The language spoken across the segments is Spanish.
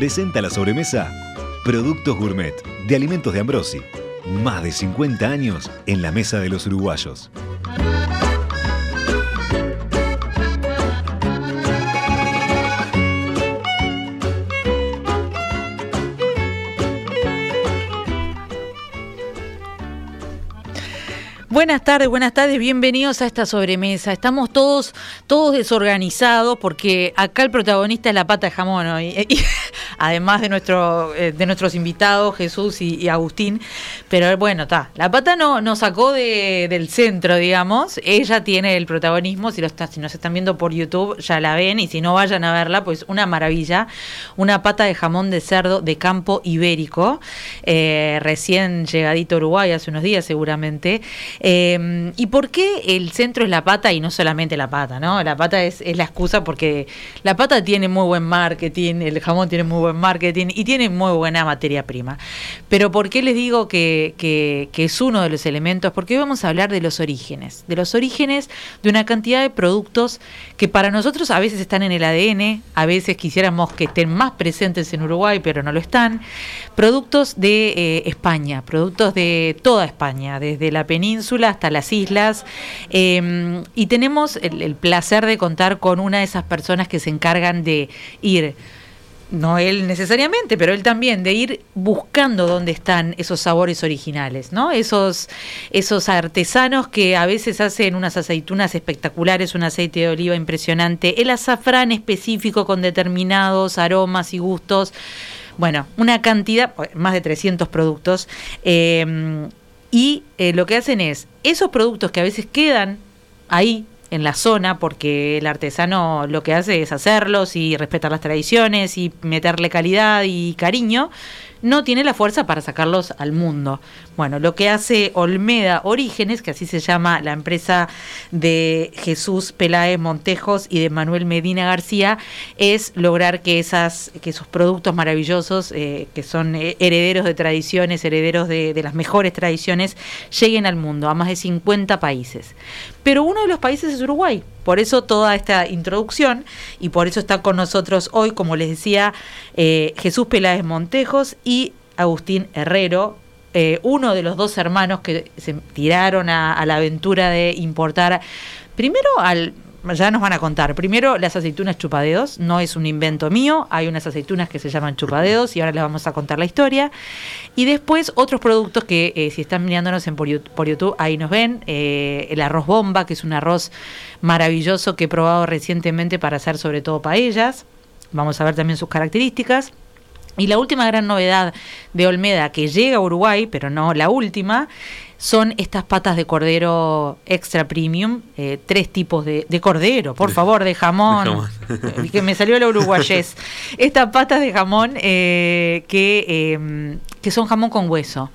Presenta la sobremesa Productos Gourmet de Alimentos de Ambrosi. Más de 50 años en la mesa de los uruguayos. Buenas tardes, buenas tardes, bienvenidos a esta sobremesa. Estamos todos, todos desorganizados porque acá el protagonista es la pata de jamón hoy. además de eh, de nuestros invitados, Jesús y, Agustín. Pero bueno, está. La pata no, nos sacó del centro, digamos. Ella tiene el protagonismo. Si, lo está, si nos están viendo por YouTube, ya la ven. Y si no vayan a verla, pues una maravilla. Una pata de jamón de cerdo de campo ibérico. Eh, recién llegadito a Uruguay hace unos días, seguramente. Em, ¿Y por qué el centro es la pata y no solamente la pata? ¿no? La pata es, la excusa porque la pata tiene muy buen marketing, el jamón tiene muy buen marketing y tiene muy buena materia prima. Pero ¿por qué les digo que, es uno de los elementos? Porque hoy vamos a hablar de los orígenes, de los orígenes de una cantidad de productos que para nosotros a veces están en el ADN, a veces quisiéramos que estén más presentes en Uruguay, pero no lo están. Productos de eh, España, productos de toda España, desde la península hasta las islas. Em, y tenemos el placer de contar con una de esas personas que se encargan de ir no él necesariamente, pero él también, de ir buscando dónde están esos sabores originales, ¿no? Esos, esos artesanos que a veces hacen unas aceitunas espectaculares, un aceite de oliva impresionante, el azafrán específico con determinados aromas y gustos. Bueno, una cantidad, más de 300 productos. Eh, y eh, lo que hacen es, esos productos que a veces quedan ahí en la zona porque el artesano lo que hace es hacerlos y respetar las tradiciones y meterle calidad y cariño, no tiene la fuerza para sacarlos al mundo. Bueno, lo que hace Olmeda Orígenes, que así se llama la empresa de Jesús Peláez Montejos y de Manuel Medina García, es lograr que, esas, que esos productos maravillosos, eh, que son herederos de tradiciones, herederos de, de las mejores tradiciones, lleguen al mundo, a más de 50 países. Pero uno de los países es Uruguay. Por eso toda esta introducción y por eso está con nosotros hoy, como les decía, eh, Jesús Peláez Montejos y Agustín Herrero, eh, uno de los dos hermanos que se tiraron a, la aventura de importar primero al ya nos van a contar. Primero, las aceitunas chupadedos, no es un invento mío, hay unas aceitunas que se llaman chupadedos y ahora les vamos a contar la historia. Y después otros productos que eh, si están mirándonos en por, YouTube, ahí nos ven. Eh, el arroz bomba, que es un arroz maravilloso que he probado recientemente para hacer sobre todo paellas. Vamos a ver también sus características. Y la última gran novedad de Olmeda que llega a Uruguay, pero no la última, son estas patas de cordero extra premium, eh, tres tipos de, cordero, por favor, de jamón, eh, que me salió la uruguayés. estas patas de jamón eh, que, em, que son jamón con hueso.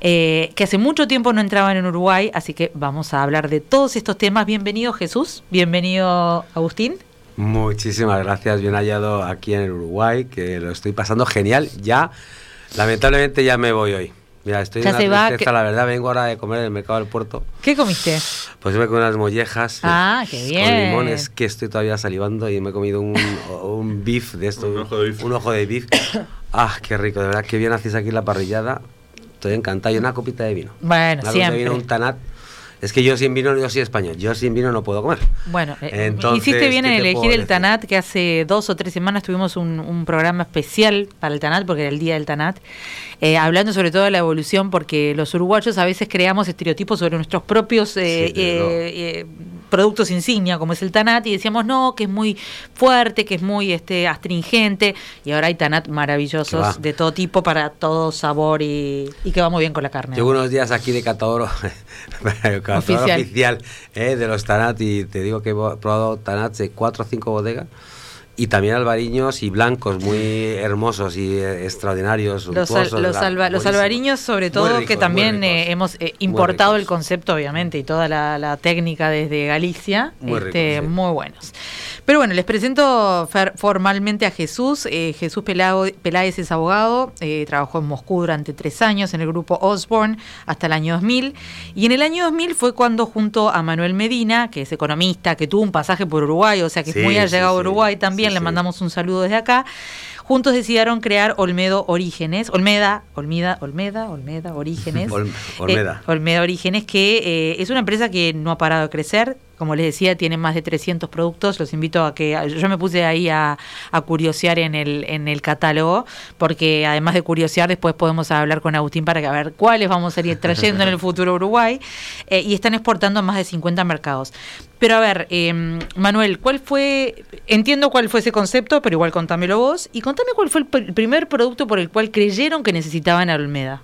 que hace mucho tiempo no entraban en Uruguay, así que vamos a hablar de todos estos temas. Bienvenido Jesús, bienvenido Agustín. Muchísimas gracias, bien hallado aquí en el Uruguay, que lo estoy pasando genial. Ya, lamentablemente ya me voy hoy. Mira, estoy en la tristeza, la verdad, vengo ahora de comer en el mercado del puerto. ¿Qué comiste? Pues me comí unas mollejas. Ah, qué bien. Con limones, que estoy todavía salivando y me he comido un, un beef de esto. un ojo de beef. Un ojo de beef. Ah, qué rico, de verdad, qué bien hacéis aquí la parrillada. Estoy encantado. Y una copita de vino. Bueno, una siempre. de vino, un tanat es que yo sin vino, yo soy español, yo sin vino no puedo comer. Bueno, eh, hiciste bien en elegir el Tanat, que hace dos o tres semanas tuvimos un, programa especial para el Tanat, porque era el día del Tanat, eh, hablando sobre todo de la evolución, porque los uruguayos a veces creamos estereotipos sobre nuestros propios... Eh, productos insignia como es el Tanat y decíamos no, que es muy fuerte, que es muy este astringente y ahora hay Tanat maravillosos de todo tipo para todo sabor y, que va muy bien con la carne. Llevo unos días aquí de catador, oficial, eh, de los Tanat y te digo que he probado Tanat de cuatro o cinco bodegas y también albariños y blancos muy hermosos y eh, extraordinarios. Los, los, albariños sobre todo que también eh, hemos eh, importado el concepto obviamente y toda la, técnica desde Galicia, muy, este, muy buenos. Pero bueno, les presento formalmente a Jesús. Jesús Peláez es abogado, trabajó en Moscú durante tres años en el grupo Osborne hasta el año 2000 y en el año 2000 fue cuando junto a Manuel Medina, que es economista, que tuvo un pasaje por Uruguay, o sea que es muy allegado a Uruguay también, le mandamos un saludo desde acá. Juntos decidieron crear Olmedo Orígenes, Olmeda, Olmeda, Olmeda, Olmeda Orígenes. Olmeda. Eh, Olmeda Orígenes, que eh, es una empresa que no ha parado de crecer, como les decía, tiene más de 300 productos. Los invito a que. Yo me puse ahí a, curiosear en el, en el catálogo, porque además de curiosear, después podemos hablar con Agustín para que ver cuáles vamos a ir trayendo en el futuro Uruguay. Eh, y están exportando a más de 50 mercados. Pero a ver, eh, Manuel, ¿cuál fue. Entiendo cuál fue ese concepto, pero igual contámelo vos. Y contame cuál fue el primer producto por el cual creyeron que necesitaban a Olmeda.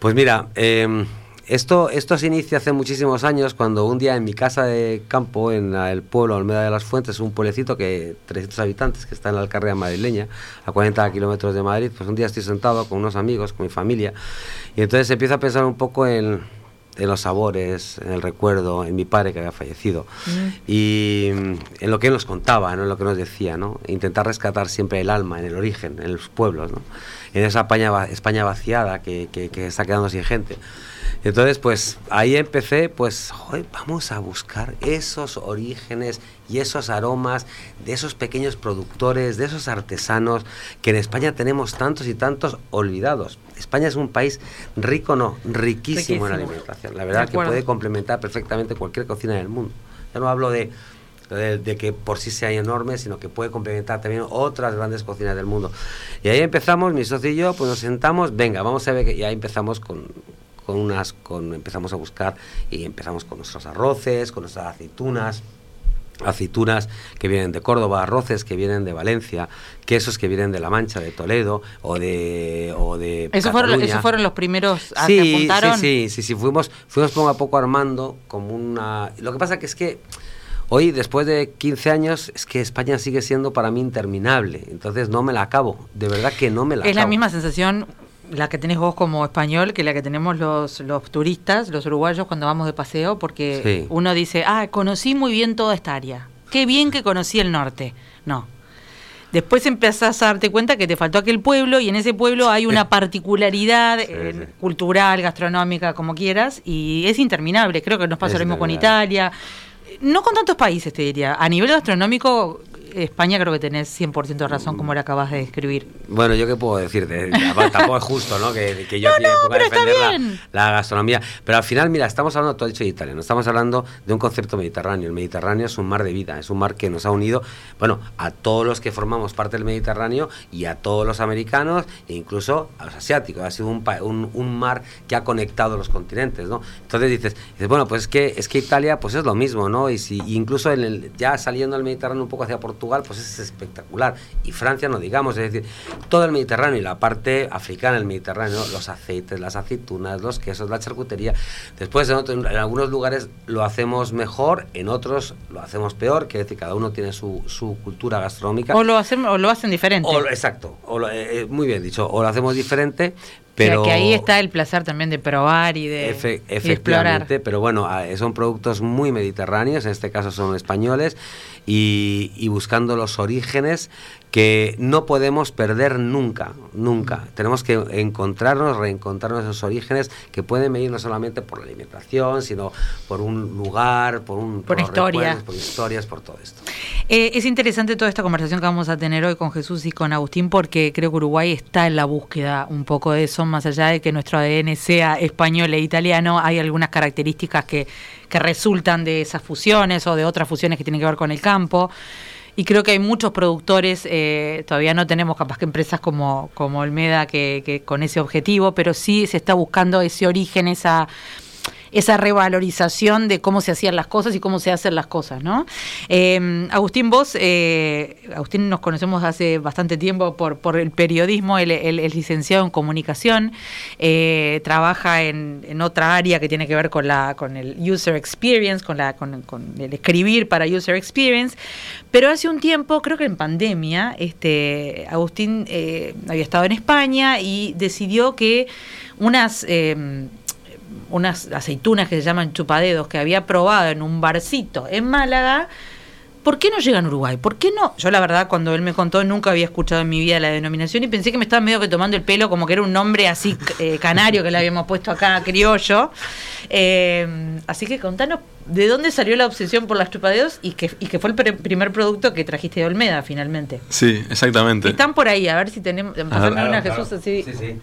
Pues mira, eh esto, esto se inicia hace muchísimos años cuando un día en mi casa de campo, en el pueblo Almeda de las Fuentes, un pueblecito que 300 habitantes que está en la Alcarrea madrileña, a 40 kilómetros de Madrid, pues un día estoy sentado con unos amigos, con mi familia, y entonces empiezo a pensar un poco en, en los sabores, en el recuerdo, en mi padre que había fallecido mm. y en lo que él nos contaba, en lo que nos decía, ¿no? intentar rescatar siempre el alma, en el origen, en los pueblos, ¿no? en esa España, España vaciada que, que, que está quedando sin gente. Entonces, pues ahí empecé, pues, vamos a buscar esos orígenes y esos aromas de esos pequeños productores, de esos artesanos, que en España tenemos tantos y tantos olvidados. España es un país rico, no, riquísimo, en alimentación. La verdad que puede complementar perfectamente cualquier cocina del mundo. Ya no hablo de, de, que por sí sea enorme, sino que puede complementar también otras grandes cocinas del mundo. Y ahí empezamos, mi socio y yo, pues nos sentamos, venga, vamos a ver, que, y ahí empezamos con, con unas, con, empezamos a buscar y empezamos con nuestros arroces, con nuestras aceitunas, aceitunas que vienen de Córdoba, arroces que vienen de Valencia, quesos que vienen de La Mancha, de Toledo o de o de ¿Esos fueron, ¿Esos fueron los primeros a sí, apuntaron? Sí, sí, sí, fuimos, fuimos poco a poco armando como una... Lo que pasa que es que hoy, después de 15 años, es que España sigue siendo para mí interminable, entonces no me la acabo, de verdad que no me la acabo. Es la misma sensación la que tenés vos como español que la que tenemos los, los turistas, los uruguayos cuando vamos de paseo, porque uno dice, ah, conocí muy bien toda esta área, qué bien que conocí el norte. No. Después empezás a darte cuenta que te faltó aquel pueblo y en ese pueblo hay una particularidad eh, cultural, gastronómica, como quieras, y es interminable. Creo que nos pasa lo mismo con Italia. No con tantos países, te diría. A nivel gastronómico, España creo que tenés 100% de razón como lo acabas de describir. Bueno, yo qué puedo decirte, tampoco es justo, ¿no? Que, yo no, no, defender la, gastronomía. Pero al final, mira, estamos hablando, todo dicho de Italia, no estamos hablando de un concepto mediterráneo. El Mediterráneo es un mar de vida, es un mar que nos ha unido, bueno, a todos los que formamos parte del Mediterráneo y a todos los americanos e incluso a los asiáticos. Ha sido un, un, mar que ha conectado los continentes, ¿no? Entonces dices, dices, bueno, pues es que, es que Italia pues es lo mismo, ¿no? Y si incluso en el, ya saliendo del Mediterráneo un poco hacia Portugal, pues es espectacular. Y Francia, no digamos, es decir, todo el Mediterráneo y la parte africana del Mediterráneo, los aceites, las aceitunas, los quesos, la charcutería. Después, en, algunos lugares lo hacemos mejor, en otros lo hacemos peor, que es decir, cada uno tiene su, su cultura gastronómica. O lo hacen, o lo hacen diferente. exacto, eh, eh, muy bien dicho, o lo hacemos diferente, pero, que ahí está el placer también de probar y de, explorar. Pero bueno, ah, son productos muy mediterráneos, en este caso son españoles, y, y buscando los orígenes que no podemos perder nunca, nunca. Tenemos que encontrarnos, reencontrarnos esos orígenes que pueden venir no solamente por la alimentación, sino por un lugar, por un por, historias, por historias, por todo esto. Eh, es interesante toda esta conversación que vamos a tener hoy con Jesús y con Agustín porque creo que Uruguay está en la búsqueda un poco de eso, más allá de que nuestro ADN sea español e italiano, hay algunas características que, que resultan de esas fusiones o de otras fusiones que tienen que ver con el campo y creo que hay muchos productores, eh, todavía no tenemos capaz que empresas como, como Olmeda que, que, con ese objetivo, pero sí se está buscando ese origen, esa esa revalorización de cómo se hacían las cosas y cómo se hacen las cosas, ¿no? Eh, Agustín, vos, eh, Agustín nos conocemos hace bastante tiempo por, por el periodismo, él, es licenciado en comunicación, eh, trabaja en, otra área que tiene que ver con, la, con el user experience, con, la, con, el escribir para user experience, pero hace un tiempo, creo que en pandemia, este, Agustín había estado en España y decidió que unas unas aceitunas que se llaman chupadedos que había probado en un barcito en Málaga. ¿Por qué no llegan a Uruguay? ¿Por qué no? Yo la verdad cuando él me contó nunca había escuchado en mi vida la denominación y pensé que me estaba medio que tomando el pelo como que era un nombre así eh, canario que le habíamos puesto acá, criollo. Eh, así que contanos de dónde salió la obsesión por las chupadedos y que, y que fue el primer producto que trajiste de Olmeda finalmente. Sí, exactamente. Están por ahí, a ver si tenemos... una Jesús así. Sí, sí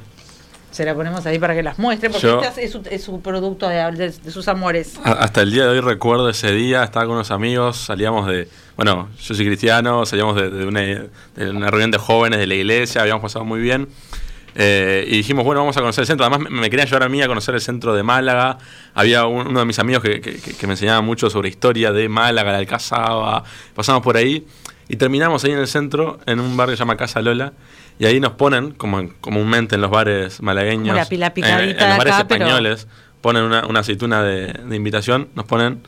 se la ponemos ahí para que las muestre, porque este es su, producto de, sus amores. Hasta el día de hoy recuerdo ese día, estaba con unos amigos, salíamos de, bueno, yo soy cristiano, salíamos de, una, reunión de jóvenes de la iglesia, habíamos pasado muy bien. Eh, y dijimos, bueno, vamos a conocer el centro. Además, me, querían llevar a mí a conocer el centro de Málaga. Había uno de mis amigos que, que, me enseñaba mucho sobre historia de Málaga, la Alcazaba. Pasamos por ahí y terminamos ahí en el centro, en un barrio que se llama Casa Lola. Y ahí nos ponen, como comúnmente en los bares malagueños, la, en, los bares españoles, ponen una, aceituna de, invitación, nos ponen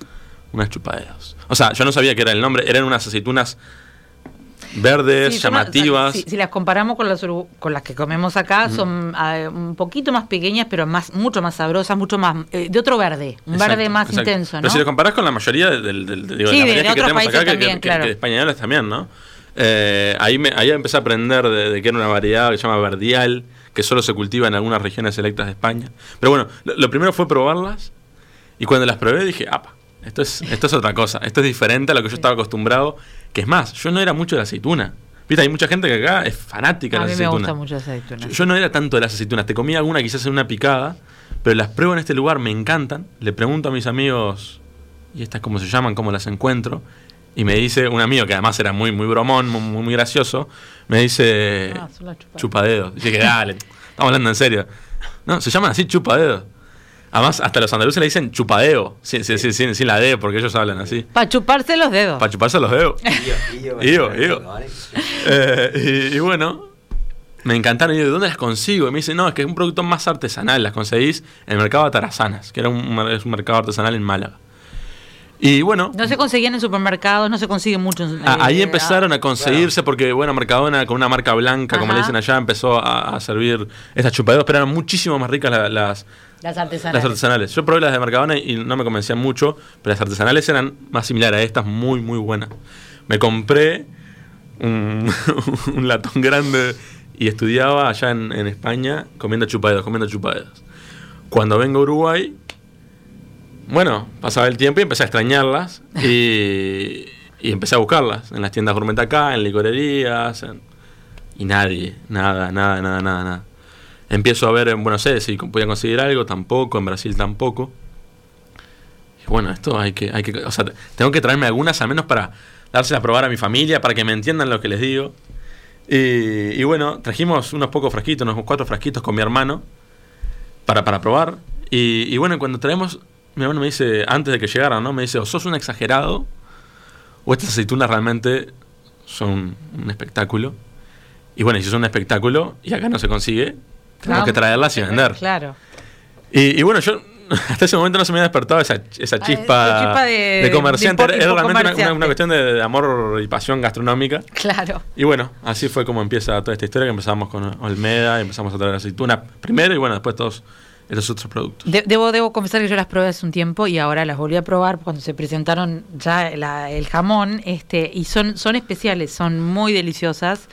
unas chupadeos. O sea, yo no sabía que era el nombre, eran unas aceitunas verdes, llamativas. si, las comparamos con las, con las que comemos acá, son ah, un poquito más pequeñas, pero más mucho más sabrosas, mucho más eh, de otro verde, un verde más intenso, ¿no? Pero si lo comparás con la mayoría del, del, de, que tenemos acá, también, que, claro. españoles también, ¿no? Eh, ahí, me, ahí empecé a aprender de, que era una variedad que se llama verdial, que solo se cultiva en algunas regiones selectas de España. Pero bueno, lo, primero fue probarlas y cuando las probé dije, apa, esto es, esto es otra cosa, esto es diferente a lo que yo estaba acostumbrado, que es más, yo no era mucho de la aceituna. Viste, hay mucha gente que acá es fanática de la aceituna. A mí me gusta mucho la aceituna. Yo, no era tanto de las aceitunas, te comía alguna quizás en una picada, pero las pruebo en este lugar, me encantan. Le pregunto a mis amigos, ¿y estas cómo se llaman? ¿Cómo las encuentro? Y me dice un amigo que además era muy muy bromón, muy, muy gracioso, me dice ah, chupadedos. Dice que dale, estamos hablando en serio. No, se llaman así chupadedos. Además, hasta los andaluces le dicen chupadeo, sin, sin, la D, porque ellos hablan así. Para chuparse los dedos. Para chuparse los dedos. Eh, y, bueno, me encantaron. Y yo, ¿de dónde las consigo? Y me dice, no, es que es un producto más artesanal. Las conseguís en el mercado de Tarazanas, que era un, es un mercado artesanal en Málaga. Y bueno. No se conseguían en supermercados, no se consiguen mucho. Ah, ahí eh, empezaron a conseguirse porque, bueno, Mercadona con una marca blanca, como le dicen allá, empezó a, servir estas chupaderos, pero eran muchísimo más ricas las, las, artesanales. las artesanales. Yo probé las de Mercadona y no me convencían mucho, pero las artesanales eran más similares a estas, muy, muy buenas. Me compré un, latón grande y estudiaba allá en, en España comiendo chupaderos, comiendo chupaderos. Cuando vengo a Uruguay, bueno, pasaba el tiempo y empecé a extrañarlas y, empecé a buscarlas en las tiendas gourmet acá, en licorerías, y nadie, nada, nada, nada, nada, nada. Empiezo a ver en Buenos Aires si podía conseguir algo, tampoco, en Brasil tampoco. Y bueno, esto hay que, hay que, o sea, tengo que traerme algunas al menos para dárselas a probar a mi familia, para que me entiendan lo que les digo. Y, bueno, trajimos unos pocos frasquitos, unos cuatro frasquitos con mi hermano para, para probar. Y, y bueno, cuando traemos mi hermano me dice, antes de que llegara, ¿no? Me dice, o sos un exagerado, o estas aceitunas realmente son un espectáculo. Y bueno, y si son un espectáculo y acá no se consigue, tenemos que traerlas y vender. Claro. Y, bueno, yo hasta ese momento no se me había despertado esa, esa ah, chispa, de, comerciante. Era realmente una, cuestión de, amor y pasión gastronómica. Claro. Y bueno, así fue como empieza toda esta historia, que empezamos con Olmeda, empezamos a traer aceituna primero y bueno, después todos esos otros productos. debo, debo confesar que yo las probé hace un tiempo y ahora las volví a probar cuando se presentaron ya el jamón, este, y son, son especiales, son muy deliciosas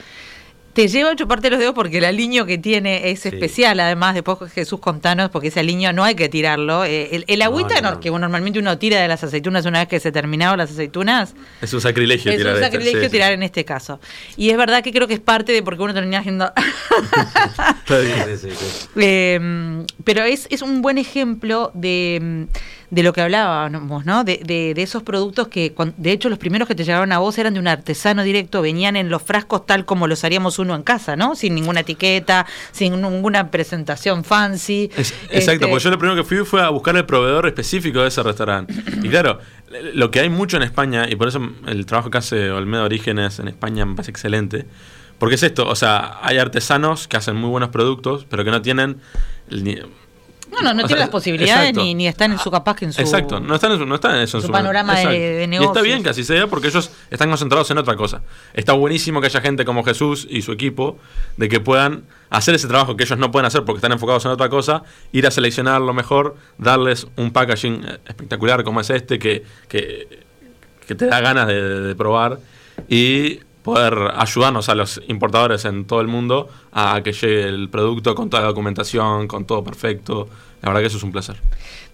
te lleva a chuparte los dedos porque el aliño que tiene es especial. Además, después Jesús contanos, porque ese aliño no hay que tirarlo. Eh, el, agüita que normalmente uno tira de las aceitunas una vez que se terminaron las aceitunas. Es un sacrilegio tirar. Es un sacrilegio tirar en este caso. Y es verdad que creo que es parte de porque uno termina haciendo. eh, pero es, es un buen ejemplo de de lo que hablábamos, ¿no? De, de, de esos productos que, de hecho, los primeros que te llegaron a vos eran de un artesano directo, venían en los frascos tal como los haríamos uno en casa, ¿no? Sin ninguna etiqueta, sin ninguna presentación fancy. Es- Este, exacto, porque yo lo primero que fui fue a buscar el proveedor específico de ese restaurante. Y claro, lo que hay mucho en España, y por eso el trabajo que hace Olmedo Orígenes en España me parece excelente, porque es esto, o sea, hay artesanos que hacen muy buenos productos, pero que no tienen... No, no, no o tiene sea, las posibilidades exacto. ni, ni están en su capaz que en su. Exacto, no están en, su- no están en eso. en su panorama de- de Y está bien que así sea porque ellos están concentrados en otra cosa. Está buenísimo que haya gente como Jesús y su equipo de que puedan hacer ese trabajo que ellos no pueden hacer porque están enfocados en otra cosa, ir a seleccionar lo mejor, darles un packaging eh, espectacular como es este que, que, que te da ganas de, de- de probar y poder ayudarnos a los importadores en todo el mundo a que llegue el producto con toda la documentación, con todo perfecto. La verdad que eso es un placer.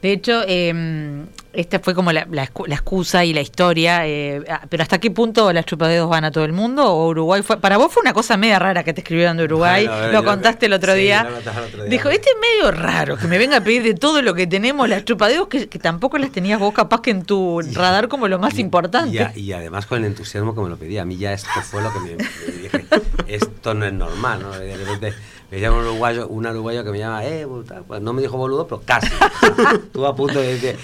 De hecho, eh, esta fue como la, la la excusa y la historia. eh, ah, pero ¿hasta qué punto las chupadedos van a todo el mundo? ¿O Uruguay fue? Para vos fue una cosa media rara que te escribieron de Uruguay. Bueno, a ver, lo contaste el otro sí, día. lo contaste el otro día. Dijo, este es medio raro que me venga a pedir de todo lo que tenemos las chupadedos que, que tampoco las tenías vos capaz que en tu radar como lo más Y- importante. Y, además con el entusiasmo que me lo pedía. A mí ya esto fue lo que me, me dije, esto no es normal, ¿no? De repente me llama un uruguayo, un uruguayo que me llama, eh, puta, pues no me dijo boludo, pero casi. Estuvo a punto de decir,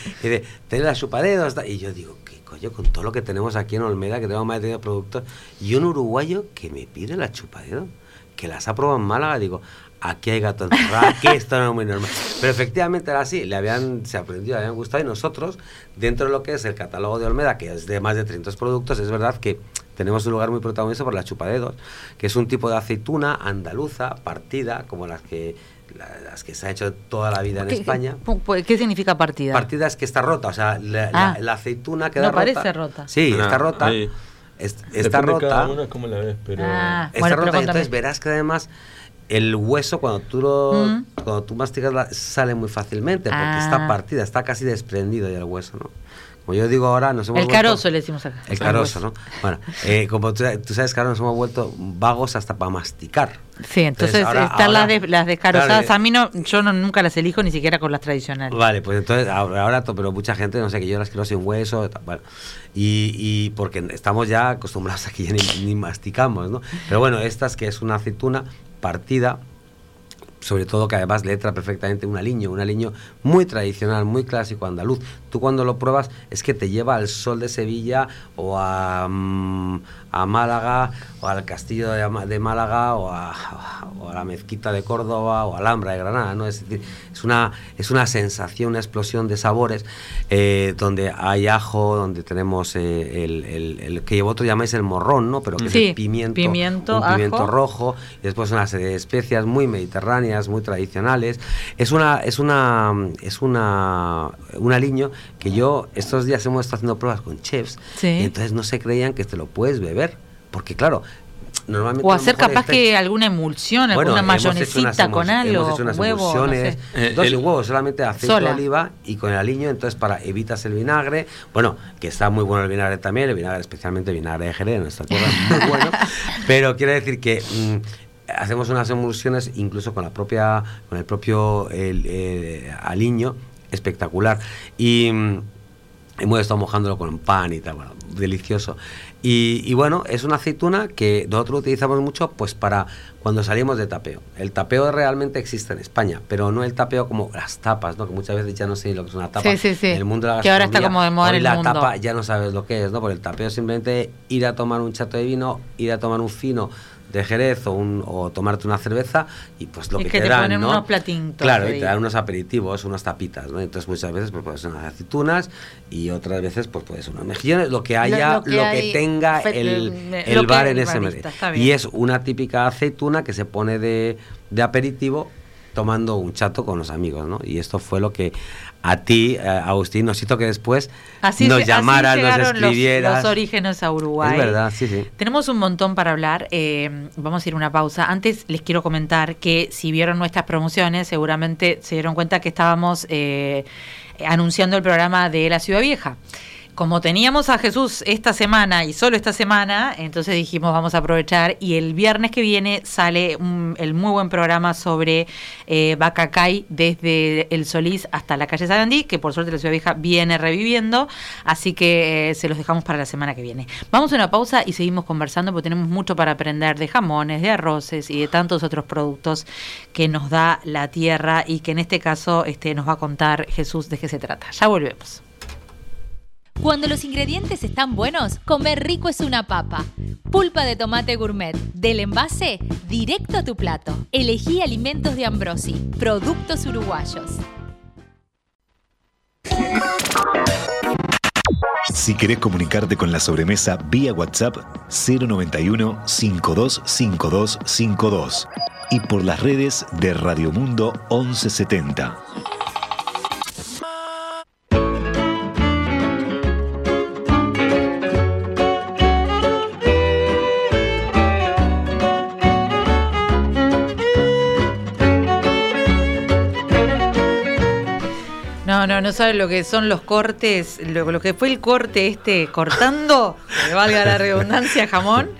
de, la chupadedos. tal. Y yo digo, ¿qué coño? Con todo lo que tenemos aquí en Olmeda, que tenemos más de 30 productos, y un uruguayo que me pide la chupadedos, que las ha probado en Málaga, digo, aquí hay gato encerrado, aquí esto no es muy normal. Pero efectivamente era así, le habían, se aprendió, le habían gustado y nosotros, dentro de lo que es el catálogo de Olmeda, que es de más de 300 productos, es verdad que tenemos un lugar muy protagonista por la chupadedos, que es un tipo de aceituna andaluza, partida, como las que, la- las que se ha hecho toda la vida en ¿Qué, España. qué- ¿Qué significa partida? Partida es que está rota, o sea, la, Ah. la- la aceituna queda No rota. parece rota. Sí, Ah, está rota. ahí. Es- está rota. cómo la ves, pero... Ah. Está Bueno, pero rota y contame. entonces verás que además el hueso cuando tú lo, Mm. cuando tú masticas la- sale muy fácilmente porque Ah. está partida, está casi desprendido ya el hueso, ¿no? Como yo digo ahora, nos hemos El vuelto- carozo le decimos acá. El carozo, ¿no? Bueno, eh, como tú, tú sabes que ahora nos hemos vuelto vagos hasta para masticar. Sí, entonces, ahora- están las, de, las descarozadas. claro, a mí no, yo no, nunca las elijo ni siquiera con las tradicionales. Vale, pues entonces ahora, ahora pero mucha gente, no sé, que yo las quiero sin hueso, bueno, y, y porque estamos ya acostumbrados a que ya ni, ni masticamos, ¿no? Pero bueno, estas que es una aceituna partida, sobre todo que además le entra perfectamente un aliño, un aliño muy tradicional, muy clásico andaluz. Tú cuando lo pruebas es que te lleva al sol de Sevilla o a, mm, a Málaga o al castillo de, Málaga o a, o a la mezquita de Córdoba o a Alhambra de Granada, ¿no? Es decir, es una, es una sensación, una explosión de sabores eh, donde hay ajo, donde tenemos eh, el, el- el que vosotros llamáis el morrón, ¿no? Pero que es el pimiento, pimiento, un pimiento rojo y después una serie de especias muy mediterráneas, muy tradicionales. Es una es una es una un aliño que yo estos días hemos estado haciendo pruebas con chefs Sí. y entonces no se creían que te lo puedes beber, porque claro, normalmente O hacer capaz este- que alguna emulsión, bueno, alguna mayonesita con algo, hemos hecho unas huevo, no sé. Eh, dos el- sin huevo, solamente aceite Sola. de oliva y con el aliño, entonces para evitas el vinagre, bueno, que está muy bueno el vinagre también, el vinagre especialmente el vinagre de Jerez, nuestra tierra es muy bueno, pero quiere decir que mm, hacemos unas emulsiones incluso con la propia, con el propio el, eh, aliño, espectacular y mm, hemos estado mojándolo con pan y tal, bueno, delicioso. Y, y bueno, es una aceituna que nosotros utilizamos mucho pues para cuando salimos de tapeo. El tapeo realmente existe en España, pero no el tapeo como las tapas, ¿no? Que muchas veces ya no sé lo que es una tapa. Sí, sí, sí. En el mundo de la Que ahora está como de moda en el la mundo. tapa ya no sabes lo que es, ¿no? Porque el tapeo es simplemente ir a tomar un chato de vino, ir a tomar un fino de Jerez o, un, o tomarte una cerveza y pues lo que, que te dan, ponen ¿no? unos platintos Claro, y te dan unos aperitivos, unas tapitas, ¿no? Entonces muchas veces pues, pueden ser unas aceitunas y otras veces pues puede ser unos mejillones, lo que haya, lo que lo que, hay- tenga el, el lo bar en ese bien. Y es una típica aceituna que se pone de, de aperitivo tomando un chato con los amigos, ¿no? Y esto fue lo que a ti, eh, Agustín, nos hizo que después Así, nos así llamaras, nos llegaron los- escribieras. Los, orígenes a Uruguay. Es verdad, sí, sí. Tenemos un montón para hablar. eh, vamos a ir a una pausa. Antes les quiero comentar que si vieron nuestras promociones, seguramente se dieron cuenta que estábamos eh, anunciando el programa de la Ciudad Vieja. Como teníamos a Jesús esta semana y solo esta semana, entonces dijimos vamos a aprovechar y el viernes que viene sale el muy buen programa sobre eh, Bacacay desde el Solís hasta la calle Sarandí, que por suerte la Ciudad Vieja viene reviviendo, así que eh, se los dejamos para la semana que viene. Vamos a una pausa y seguimos conversando porque tenemos mucho para aprender de jamones, de arroces y de tantos otros productos que nos da la tierra y que en este caso este, nos va a contar Jesús de qué se trata. Ya volvemos. Cuando los ingredientes están buenos, comer rico es una papa. Pulpa de tomate gourmet, del envase directo a tu plato. Elegí alimentos de Ambrosi, productos uruguayos. Si querés comunicarte con la sobremesa vía WhatsApp 091 525252 y por las redes de Radio Mundo 1170. No, no, no sabe lo que son los cortes, lo, que fue el corte este cortando, que valga la redundancia, jamón.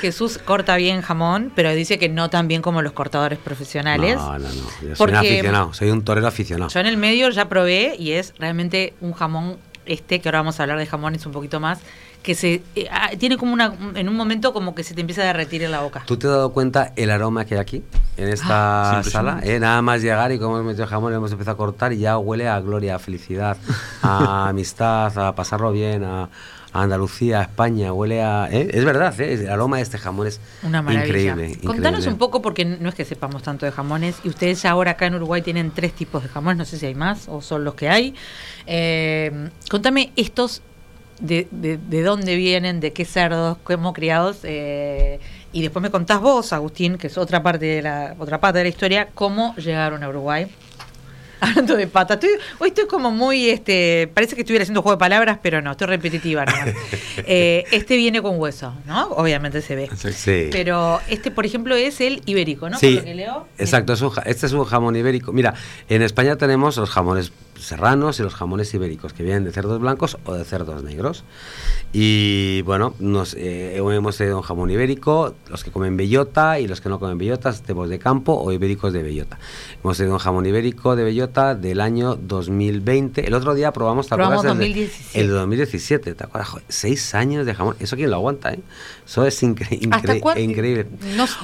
Jesús corta bien jamón, pero dice que no tan bien como los cortadores profesionales. No, no, no. soy un aficionado, soy un torero aficionado. Yo en el medio ya probé y es realmente un jamón, este, que ahora vamos a hablar de jamones un poquito más, que se eh, ah, tiene como una en un momento como que se te empieza a derretir en la boca. ¿Tú te has dado cuenta el aroma que hay aquí en esta ah, sala? Eh, nada más llegar y como hemos metido jamón hemos empezado a cortar y ya huele a gloria, a felicidad, a amistad, a pasarlo bien, a, Andalucía, a España, huele a... ¿eh? Es verdad, el aroma de este jamón es increíble, Contanos un poco, porque no es que sepamos tanto de jamones, y ustedes ahora acá en Uruguay tienen tres tipos de jamones, no sé si hay más o son los que hay. contame estos de, de, dónde vienen, de qué cerdos, cómo criados, eh, y después me contás vos, Agustín, que es otra parte de la otra parte de la historia, cómo llegaron a Uruguay. Hablando de pata, hoy estoy como muy, este, parece que estuviera haciendo juego de palabras, pero no, estoy repetitiva. Eh, este viene con hueso, ¿no? Obviamente se ve. Sí. Pero este, por ejemplo, es el ibérico, ¿no? Sí, exacto, este es un jamón ibérico. Mira, en España tenemos los jamones serranos y los jamones ibéricos, que vienen de cerdos blancos o de cerdos negros. Y bueno, nos, eh, hemos tenido un jamón ibérico, los que comen bellota y los que no comen bellota, temos de campo o ibéricos de bellota. Hemos tenido un jamón ibérico de bellota del año 2020. El otro día probamos, ¿te probamos 2017. El, 2017, ¿te acuerdas? seis años de jamón. ¿Eso quién lo aguanta, eh? Eso es increíble.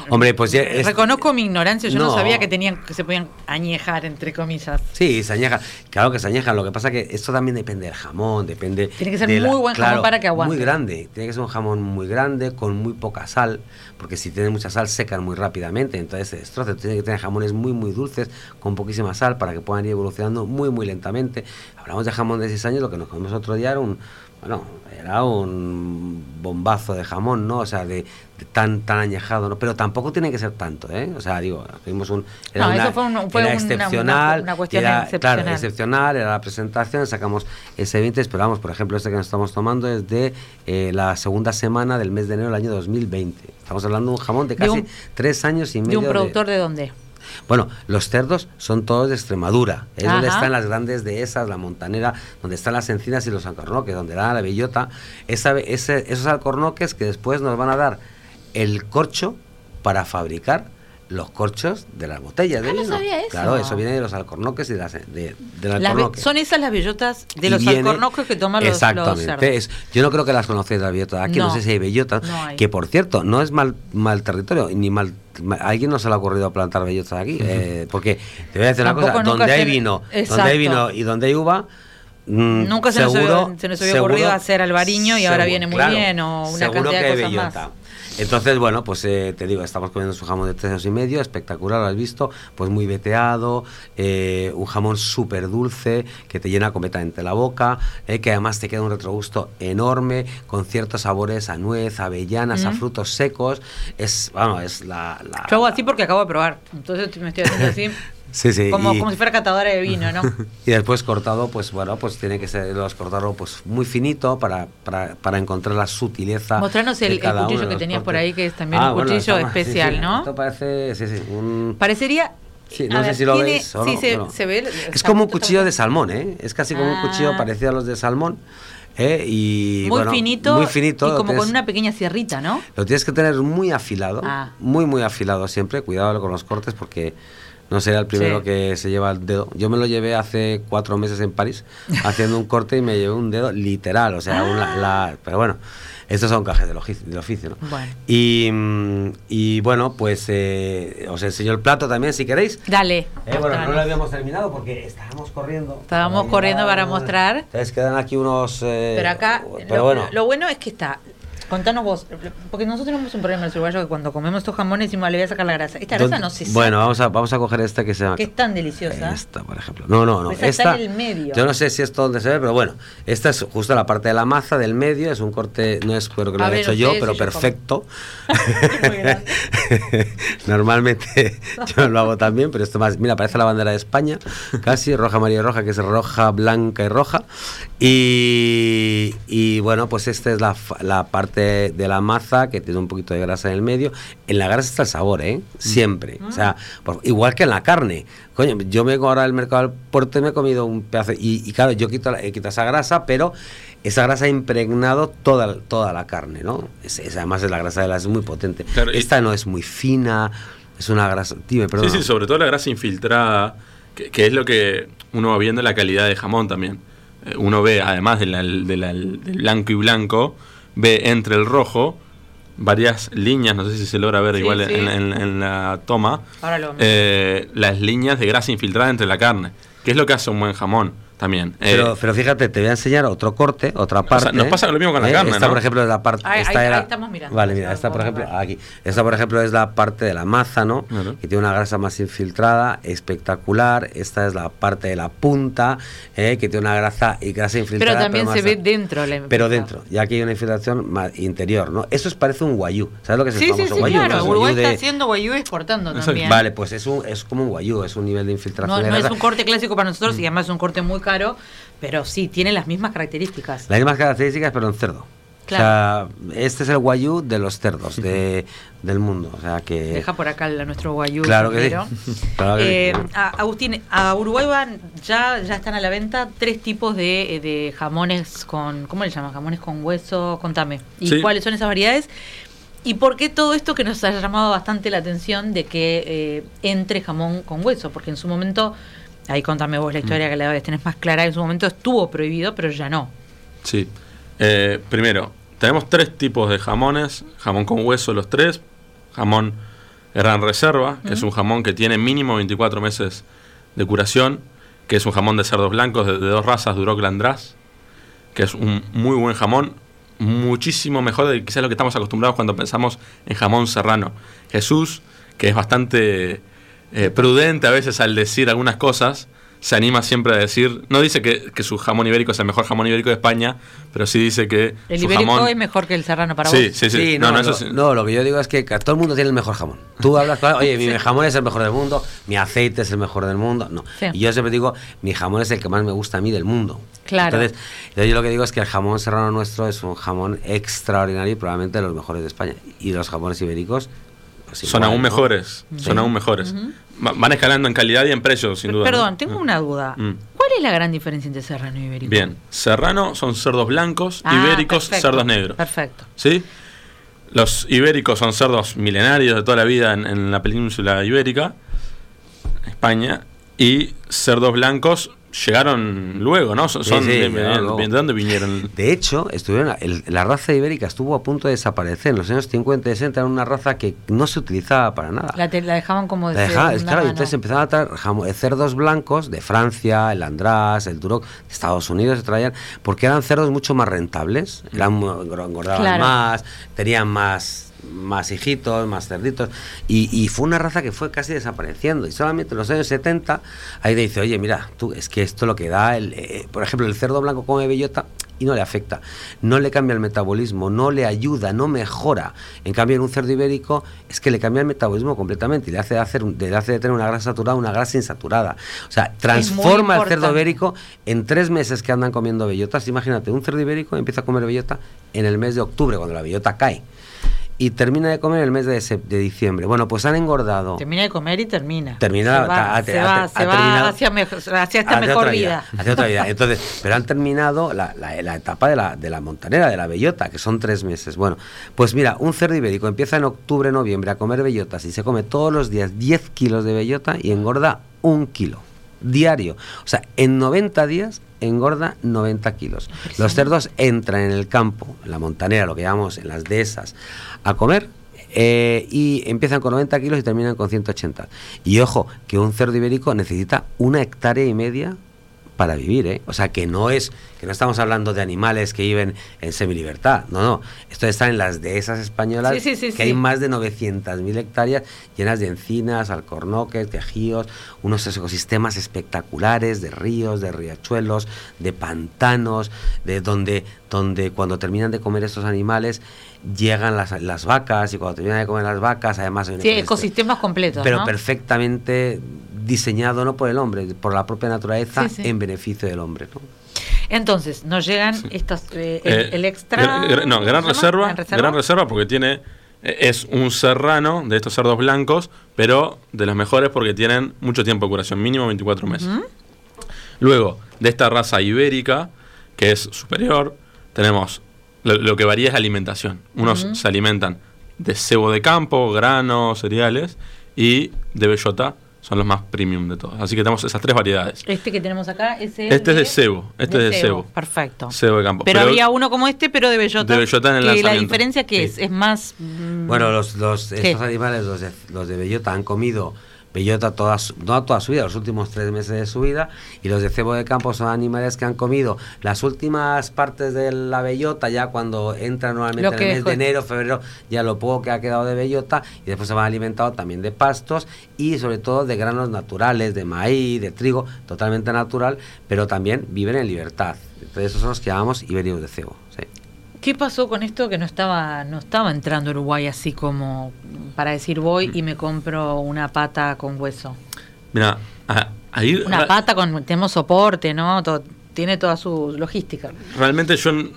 Hombre, pues ya Reconozco mi ignorancia, yo no, sabía que tenían que se podían añejar, entre comillas. Sí, se añejan. Claro que se añejan, lo que pasa que esto también depende del jamón, depende... Tiene que ser muy buen jamón para que aguante. Muy grande, tiene que ser un jamón muy grande, con muy poca sal, porque si tiene mucha sal secan muy rápidamente, entonces se destroza. Tiene que tener jamones muy, muy dulces, con poquísima sal, para que puedan ir evolucionando muy, muy lentamente. Hablamos de jamón de 6 años, lo que nos comemos otro día era un bueno, era un bombazo de jamón, ¿no? O sea, de, tan tan añejado, ¿no? Pero tampoco tiene que ser tanto, ¿eh? O sea, digo, tuvimos un era, una, fue excepcional, una, cuestión excepcional. Claro, excepcional, era la presentación, sacamos ese 20, esperamos, por ejemplo, este que nos estamos tomando es de eh, la segunda semana del mes de enero del año 2020. Estamos hablando de un jamón de casi tres años y medio. ¿De un productor de dónde? Bueno, los cerdos son todos de Extremadura. Es donde están las grandes dehesas, la montanera, donde están las encinas y los alcornoques, donde da la bellota. Esa, esos alcornoques que después nos van a dar el corcho para fabricar los corchos de las botellas de ah, No sabía eso. Claro, eso viene de los alcornoques y de las, de, Son esas las bellotas de los alcornoques que toman los, exactamente, yo no creo que las conocéis las bellotas. Aquí no, sé si hay bellotas. Que por cierto, no es mal, mal territorio, ni mal alguien no se le ha ocurrido plantar bellotas aquí, eh, porque te voy a decir una cosa, donde hay vino, donde hay vino y donde hay uva, mm, Nunca se, nos había, ocurrido hacer albariño y ahora viene muy bien o una cantidad de cosas más. Entonces, bueno, pues eh, te digo, estamos comiendo su jamón de tres años y medio, espectacular, lo has visto, pues muy veteado, eh, un jamón súper dulce que te llena completamente la boca, eh, que además te queda un retrogusto enorme, con ciertos sabores a nuez, a avellanas, a frutos secos. Es, bueno, es la, la Yo hago así porque acabo de probar, entonces me estoy haciendo así. Sí, sí. Como, como si fuera catadora de vino, ¿no? y después cortado, pues bueno, pues tiene que ser, los cortarlo pues muy finito para, para, para encontrar la sutileza. Mostrarnos el, cuchillo que tenías por ahí, que es también ah, un cuchillo especial, ¿no? Esto parece, sí, sí, un... Parecería Sí, no sé si lo veis. sí, se, ve. Es como un cuchillo de salmón, ¿eh? Es casi como un cuchillo ah. parecido a los de salmón. ¿eh? y Muy bueno, finito. muy finito Y como tienes- con una pequeña sierrita, ¿no? lo tienes que tener muy afilado, Ah. muy, muy afilado siempre. Cuidado con los cortes porque no será el primero Sí. que se lleva el dedo. Yo me lo llevé hace cuatro meses en París haciendo un corte y me llevé un dedo literal. O sea, una- la- pero bueno, estos son cajes del oficio, del oficio, ¿no? Bueno. Y, mm, y bueno, pues eh, os enseño el plato también si queréis. Dale. Eh, bueno, no lo habíamos terminado porque estábamos corriendo. Estábamos Para corriendo para mostrar. Entonces quedan aquí unos... eh, Pero acá, pero lo, bueno, lo bueno es que está. Contanos vos, porque nosotros tenemos un problema en el uruguayo que cuando comemos estos jamones decimos, le voy a sacar la grasa. Esta grasa ¿dónde- no se saca, Bueno, vamos a, vamos a coger esta que se llama... que es tan deliciosa. Esta, por ejemplo. No, no, no. Esa está Esta, en el medio. Yo no sé si esto donde se ve, pero bueno. Esta es justo la parte de la maza del medio. Es un corte, no es creo que lo A ver, hecho yo, pero perfecto. Normalmente yo lo hago también, pero esto más. Mira, parece la bandera de España, casi roja, amarilla y roja, que es roja, blanca y roja. Y, y bueno, pues esta es la, la parte de la maza que tiene un poquito de grasa en el medio. En la grasa está el sabor, ¿eh? Siempre. O sea, por- igual que en la carne. Coño, yo me ahora al mercado del puerto y me he comido un pedazo. Y, y claro, yo quito, la- he quitado esa grasa, pero esa grasa ha impregnado toda, toda la carne, ¿no? Es, es- además, es la grasa de la es muy potente. Claro, y- Esta no es muy fina, es una grasa. Dime, perdón. Sí, sí, sobre todo la grasa infiltrada, que, que es lo que uno va viendo la calidad de jamón también. Eh, uno ve, además del blanco y blanco, ve entre el rojo varias líneas, no sé si se logra ver Sí, igual sí. En, en- en la toma, eh, las líneas de grasa infiltrada entre la carne, que es lo que hace un buen jamón también. Eh, Pero, pero fíjate, te voy a enseñar otro corte, otra sea, parte. nos pasa lo mismo con la ¿eh? carne, Esta, ¿no? por ejemplo, es la parte. Ahí- esta ahí- ahí estamos mirando. Vale, mira, esta, por ejemplo, aquí. Esta, por ejemplo, es la parte de la maza, ¿no? Claro. Que tiene una grasa más infiltrada, espectacular. Esta es la parte de la punta, ¿eh? que tiene una grasa y grasa infiltrada. Pero también se más- ve dentro la Pero dentro, y aquí hay una infiltración más interior, ¿no? Eso es, parece un guayú. ¿Sabes lo que es Sí, el sí, famoso sí, guayú? claro. Uruguay guayú está de- haciendo guayú exportando también. Vale, pues es, un, es como un guayú, es un nivel de infiltración No, de no es un corte clásico para nosotros Mm. y además es un corte muy caro, pero sí, tiene las mismas características. Las mismas características, pero en cerdo. Claro. O sea, este es el guayú de los cerdos de, del mundo. O sea que. Deja por acá nuestro guayú. Claro que sí. primero. Claro que Eh, sí. a- Agustín, a Uruguay van, ya, ya están a la venta tres tipos de, de jamones con, ¿cómo le llaman? Jamones con hueso, contame. ¿Y Sí. cuáles son esas variedades? ¿Y por qué todo esto que nos ha llamado bastante la atención de que eh, entre jamón con hueso? Porque en su momento, ahí contame vos la historia que la tenés más clara, en su momento estuvo prohibido, pero ya no. Sí. Eh, primero, tenemos tres tipos de jamones. Jamón con hueso los tres. Jamón Gran Reserva, que es un jamón que tiene mínimo 24 meses de curación. Que es un jamón de cerdos blancos de, de dos razas, Duroc Landrás. Que es un muy buen jamón. Muchísimo mejor de quizás lo que estamos acostumbrados cuando pensamos en jamón serrano. Jesús, que es bastante eh, prudente a veces al decir algunas cosas, se anima siempre a decir, no dice que, que su jamón ibérico es el mejor jamón ibérico de España, pero sí dice que El su ibérico jamón... es mejor que el serrano para sí, vos. sí, sí, Sí, No, no, no, eso lo, sí. no, lo que yo digo es que todo el mundo tiene el mejor jamón. Tú hablas con oye, mi jamón es el mejor del mundo, mi aceite es el mejor del mundo. No. Sí. Y yo siempre digo, mi jamón es el que más me gusta a mí del mundo. Claro. Entonces, yo lo que digo es que el jamón serrano nuestro es un jamón extraordinario y probablemente de los mejores de España. Y los jamones ibéricos pues son igual, aún ¿no? mejores, son aún mejores. Va- Van escalando en calidad y en precio, sin duda. Perdón, ¿no? tengo una duda. Mm. ¿Cuál es la gran diferencia entre serrano y ibérico? Bien, serrano son cerdos blancos, Ah, ibéricos, perfecto, cerdos negros. Perfecto. ¿Sí? Los ibéricos son cerdos milenarios de toda la vida en, en la península ibérica, España, y cerdos blancos llegaron luego, ¿no? Son, Sí, son- sí, de, llegaron de- luego. ¿de dónde vinieron? De hecho, estuvieron, el- la raza ibérica estuvo a punto de desaparecer. En los años 50 y 60 era una raza que no se utilizaba para nada. La, te- la dejaban como de La dejaba- es claro, y entonces empezaron a traer jamo- eh, cerdos blancos de Francia, el András, el Duroc, de Estados Unidos se traían, porque eran cerdos mucho más rentables, eran engordaban Claro. más, tenían más más hijitos, más cerditos, y, y fue una raza que fue casi desapareciendo, y solamente en los años 70, ahí te dice, oye, mira, tú, es que esto lo que da, el, eh, por ejemplo, el cerdo blanco come bellota y no le afecta, no le cambia el metabolismo, no le ayuda, no mejora, en cambio en un cerdo ibérico es que le cambia el metabolismo completamente y le hace, hacer, un- le hace de tener una grasa saturada una grasa insaturada, o sea, transforma el cerdo ibérico en tres meses que andan comiendo bellotas, imagínate, un cerdo ibérico empieza a comer bellota en el mes de octubre, cuando la bellota cae. Y termina de comer el mes de, diciembre. Bueno, pues han engordado. Termina de comer y termina. Termina- Se va, ha- se ha- va, ha se va terminado- hacia, mejor- hacia esta hace mejor vida. hace otra vida. Entonces, pero han terminado la, la- la etapa de la, de la montanera, de la bellota, que son tres meses. Bueno, pues mira, un cerdo ibérico empieza en octubre, noviembre a comer bellotas y se come todos los días 10 kilos de bellota y engorda un kilo diario. O sea, en 90 días engorda 90 kilos. Los cerdos entran en el campo, en la montanera, lo que llamamos en las dehesas, a comer eh, y empiezan con 90 kilos y terminan con 180. Y ojo, que un cerdo ibérico necesita una hectárea y media para vivir, ¿eh? O sea, que no es, que no estamos hablando de animales que viven en semilibertad, no, no. Esto está en las dehesas españolas, Sí, sí, sí, que hay más de 900.000 hectáreas llenas de encinas, alcornoques, tejíos, unos ecosistemas espectaculares de ríos, de riachuelos, de pantanos, de donde, donde cuando terminan de comer estos animales llegan las, las vacas y cuando terminan de comer las vacas además hay ecosistemas completos. pero ¿no? perfectamente diseñado no por el hombre, por la propia naturaleza Sí, sí. en beneficio del hombre. ¿no? Entonces, nos llegan estos. eh, el, Eh, el extra. no, ¿cómo gran reserva, Gran reserva. gran reserva porque tiene eh, es un serrano de estos cerdos blancos, pero de los mejores porque tienen mucho tiempo de curación, mínimo 24 meses. Luego, de esta raza ibérica, que es superior, tenemos lo, lo que varía es la alimentación. Unos se alimentan de cebo de campo, granos, cereales y de bellota son los más premium de todos. Así que tenemos esas tres variedades. Este que tenemos acá, ese Este es de cebo, este es de cebo. Perfecto. Cebo de campo. Pero, había uno como este, pero de bellota. De bellota en el que la lanzamiento. diferencia que es, Sí. es más. mm, Bueno, los, los, estos animales, los de, los de bellota, han comido bellota toda su- no toda su vida, los últimos tres meses de su vida, y los de cebo de campo son animales que han comido las últimas partes de la bellota, ya cuando entra normalmente en el mes de enero, febrero, ya lo poco que ha quedado de bellota, y después se van alimentado también de pastos y sobre todo de granos naturales, de maíz, de trigo, totalmente natural, pero también viven en libertad. Entonces esos son los que llamamos ibéricos de cebo. sí. ¿Qué pasó con esto que no estaba no estaba entrando Uruguay así como para decir voy y me compro una pata con hueso? Mira, ahí Una pata con tenemos soporte, ¿no? To- tiene toda su logística. realmente yo No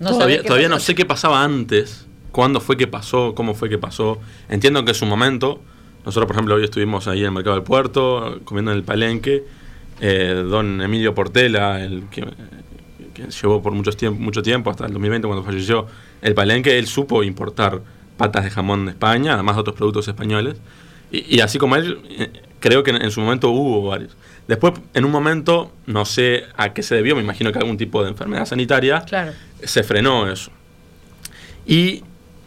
todavía, no sé qué pasaba antes, cuándo fue que pasó, cómo fue que pasó. Entiendo que en su momento, nosotros por ejemplo hoy estuvimos ahí en el mercado del puerto, comiendo en el palenque, eh, don Emilio Portela, el que, que llevó por mucho tiempo, mucho tiempo, hasta el 2020 cuando falleció el palenque, él supo importar patas de jamón de España, además de otros productos españoles. Y, y así como él, eh, creo que en, en su momento hubo varios. Después, en un momento, no sé a qué se debió, me imagino que algún tipo de enfermedad sanitaria, Claro. se frenó eso. Y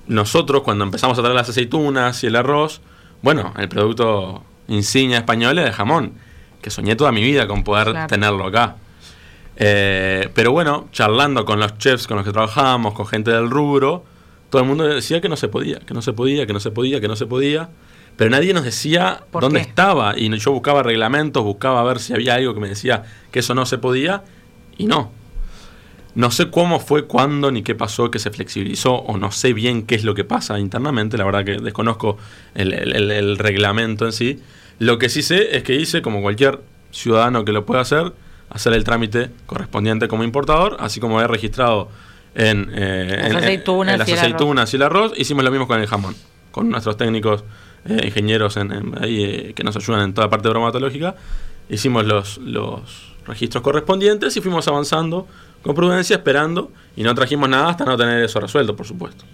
nosotros, cuando empezamos a traer las aceitunas y el arroz, bueno, el producto insignia español es el jamón, que soñé toda mi vida con poder Claro. tenerlo acá. Eh, pero bueno, charlando con los chefs con los que trabajábamos, con gente del rubro, todo el mundo decía que no se podía, que no se podía, que no se podía, que no se podía. Pero nadie nos decía ¿Por dónde qué? estaba. Y yo buscaba reglamentos, buscaba ver si había algo que me decía que eso no se podía. Y no. No sé cómo fue, cuándo, ni qué pasó, que se flexibilizó, o no sé bien qué es lo que pasa internamente. La verdad que desconozco el- el reglamento en sí. Lo que sí sé es que hice, como cualquier ciudadano que lo pueda hacer, hacer el trámite correspondiente como importador, así como he registrado en, eh, Las en- aceitunas en las y el arroz. aceitunas y el arroz. Hicimos lo mismo con el jamón, con nuestros técnicos eh, ingenieros en, en- ahí, eh, que nos ayudan en toda parte bromatológica. Hicimos los, los registros correspondientes y fuimos avanzando con prudencia, esperando, y no trajimos nada hasta no tener eso resuelto, por supuesto.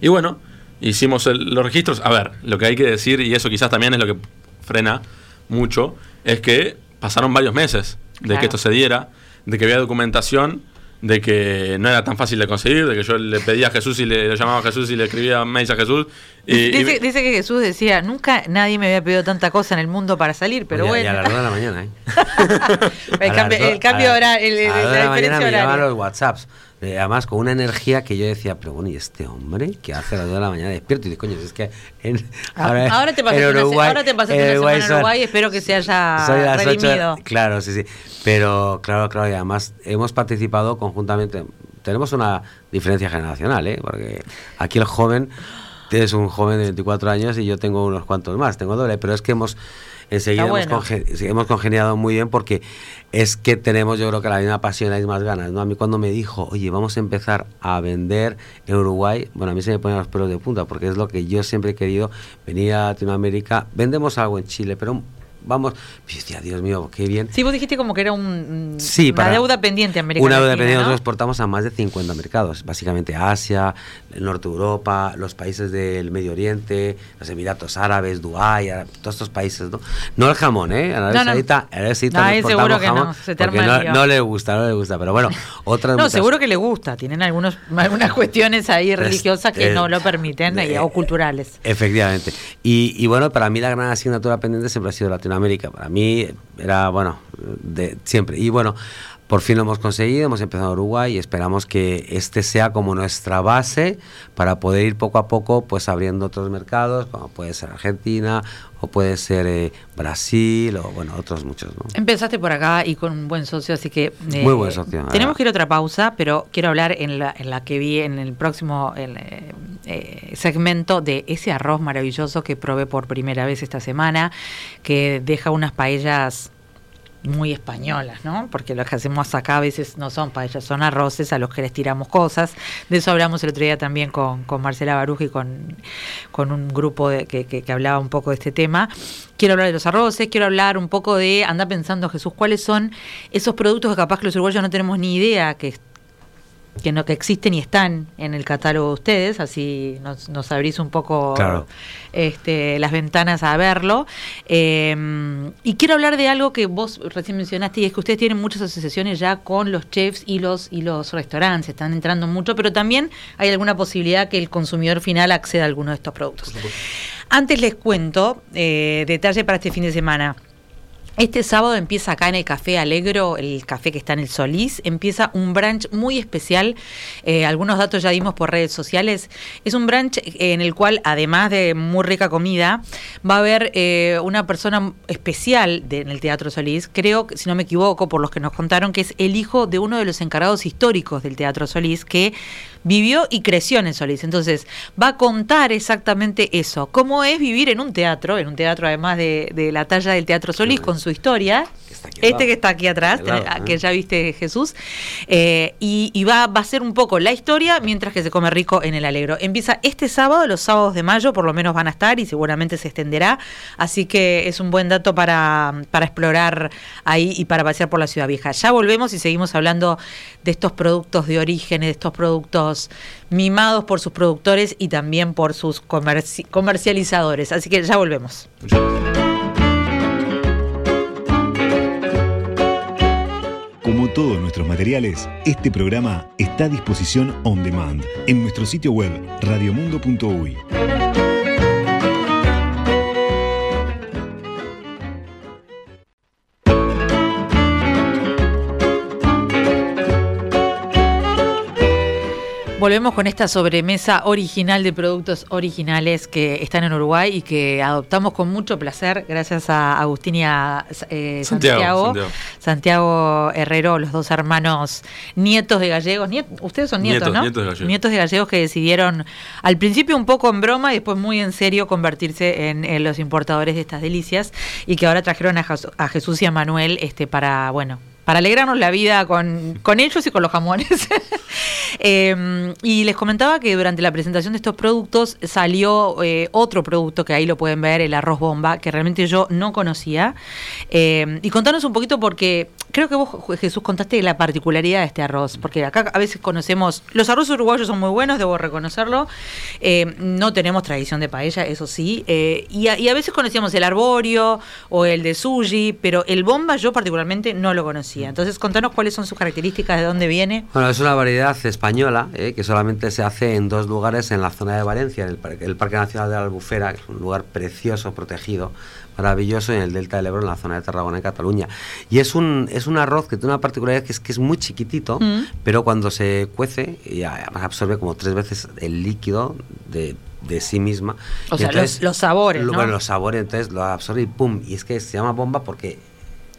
Y bueno, hicimos el- los registros. A ver, lo que hay que decir, y eso quizás también es lo que frena mucho, es que pasaron varios meses de Claro. que esto se diera, de que había documentación, de que no era tan fácil de conseguir, de que yo le pedía a Jesús y le, llamaba a Jesús y le escribía mails a Jesús. Y, y- dice, que Jesús decía, nunca nadie me había pedido tanta cosa en el mundo para salir, pero Oye, Y a bueno. las 2 de la mañana, ¿eh? el, cambio, las do- el cambio a la- horario, el- a la de la mañana diferencia me llamaban horaria. los WhatsApps. Eh, además, con una energía que yo decía, pero bueno, ¿y este hombre qué hace a las 2 de la mañana despierto? Y digo, coño, es que en, Ah, ahora, te pasaste en una, Uruguay- ahora te pasaste en una semana en son- Uruguay, espero que se haya redimido. claro, sí, sí. Pero, claro, claro, y además hemos participado conjuntamente. Tenemos una diferencia generacional, ¿eh? Porque aquí el joven tienes un joven de 24 años y yo tengo unos cuantos más, tengo doble, pero es que hemos enseguida hemos, bueno. conge- sí, hemos congeniado muy bien porque es que tenemos yo creo que la misma pasión y las mismas ganas, ¿no? A mí cuando me dijo, oye, vamos a empezar a vender en Uruguay, bueno, a mí se me ponen los pelos de punta porque es lo que yo siempre he querido, venir a Latinoamérica, vendemos algo en Chile, pero vamos, y yo decía, Dios mío, qué bien. Sí, vos dijiste como que era un, Sí, una para- deuda pendiente América Una deuda Latina, pendiente, ¿no? nosotros exportamos a más de 50 mercados, básicamente Asia, el norte de Europa, los países del Medio Oriente, los Emiratos Árabes, Dubái, todos estos países, ¿no? No el jamón, ¿eh? A No, no. Saudita, Arabia Saudita No, no exportamos seguro que no, jamón se te arma no, no le gusta, no le gusta, pero bueno, otras No, muchas- seguro que le gusta. Tienen algunos, algunas cuestiones ahí religiosas que no lo permiten eh, o culturales. Efectivamente. Y, y bueno, para mí la gran asignatura pendiente siempre ha sido Latinoamérica. Para mí era, bueno, de siempre. Y bueno, por fin lo hemos conseguido, hemos empezado en Uruguay y esperamos que este sea como nuestra base para poder ir poco a poco pues abriendo otros mercados, como puede ser Argentina o puede ser eh, Brasil o bueno, otros muchos, ¿no? Empezaste por acá y con un buen socio, así que... eh, Muy buen socio, la Tenemos que ir a otra pausa, pero quiero hablar en la, en la que vi en el próximo el, eh, eh, segmento de ese arroz maravilloso que probé por primera vez esta semana, que deja unas paellas muy españolas, ¿no? Porque lo que hacemos acá a veces no son paellas, son arroces a los que les tiramos cosas. De eso hablamos el otro día también con, con Marcela Baruj y con, con un grupo de- que, que- que hablaba un poco de este tema. Quiero hablar de los arroces, quiero hablar un poco de, anda pensando Jesús, cuáles son esos productos que capaz que los uruguayos no tenemos ni idea que que no que existen y están en el catálogo de ustedes, así nos, nos abrís un poco Claro. este, las ventanas a verlo. Eh, y quiero hablar de algo que vos recién mencionaste, y es que ustedes tienen muchas asociaciones ya con los chefs y los, y los restaurantes, están entrando mucho, pero también hay alguna posibilidad que el consumidor final acceda a alguno de estos productos. Antes les cuento eh, detalle para este fin de semana. Este sábado empieza acá en el Café Alegro, el café que está en el Solís, empieza un brunch muy especial. Eh, algunos datos ya dimos por redes sociales. Es un brunch en el cual, además de muy rica comida, va a haber eh, una persona especial de- en el Teatro Solís. Creo, si no me equivoco, por los que nos contaron, que es el hijo de uno de los encargados históricos del Teatro Solís, que vivió y creció en el Solís. Entonces, va a contar exactamente eso. ¿Cómo es vivir en un teatro? En un teatro, además de, de la talla del Teatro Solís, con su historia. Que Este que está aquí atrás, lado, tenés- ¿eh? que ya viste Jesús. Eh, y y va, va a ser un poco la historia mientras que se come rico en el Alegro. Empieza este sábado, los sábados de mayo por lo menos van a estar y seguramente se extenderá. Así que es un buen dato para, para explorar ahí y para pasear por la ciudad vieja. Ya volvemos y seguimos hablando de estos productos de origen, de estos productos mimados por sus productores y también por sus comerci- comercializadores. Así que ya volvemos. Todos nuestros materiales, este programa está a disposición on demand en nuestro sitio web radiomundo.uy. Volvemos con esta sobremesa original de productos originales que están en Uruguay y que adoptamos con mucho placer gracias a Agustín y a eh, Santiago, Santiago, Santiago. Herrero, los dos hermanos nietos de gallegos. Niet- ustedes son nietos, Nietos, ¿no? nietos de gallegos. Nietos de gallegos que decidieron al principio un poco en broma y después muy en serio convertirse en, en los importadores de estas delicias y que ahora trajeron a, a Jesús y a Manuel este, para, bueno, para alegrarnos la vida con, ellos y con los jamones. Eh, y les comentaba que durante la presentación de estos productos salió eh, otro producto que ahí lo pueden ver, el arroz bomba, que realmente yo no conocía. Eh, y contanos un poquito porque creo que vos, Jesús, contaste la particularidad de este arroz, porque acá a veces conocemos, los arroces uruguayos son muy buenos, debo reconocerlo. Eh, no tenemos tradición de paella, eso sí. eh, y, a, y a veces conocíamos el arborio o el de sushi, pero el bomba yo particularmente no lo conocía. Entonces, contanos cuáles son sus características, de dónde viene. Bueno, es una variedad española eh, que solamente se hace en dos lugares en la zona de Valencia, en el, par- el Parque Nacional de la Albufera, que es un lugar precioso, protegido, maravilloso, en el Delta del Ebro, en la zona de Tarragona, en Cataluña. Y es un, es un arroz que tiene una particularidad que es que es muy chiquitito, Mm. pero cuando se cuece, y además absorbe como tres veces el líquido de de sí misma. O Y sea, los- los sabores. Bueno, los sabores, entonces lo absorbe y pum. Y es que se llama bomba porque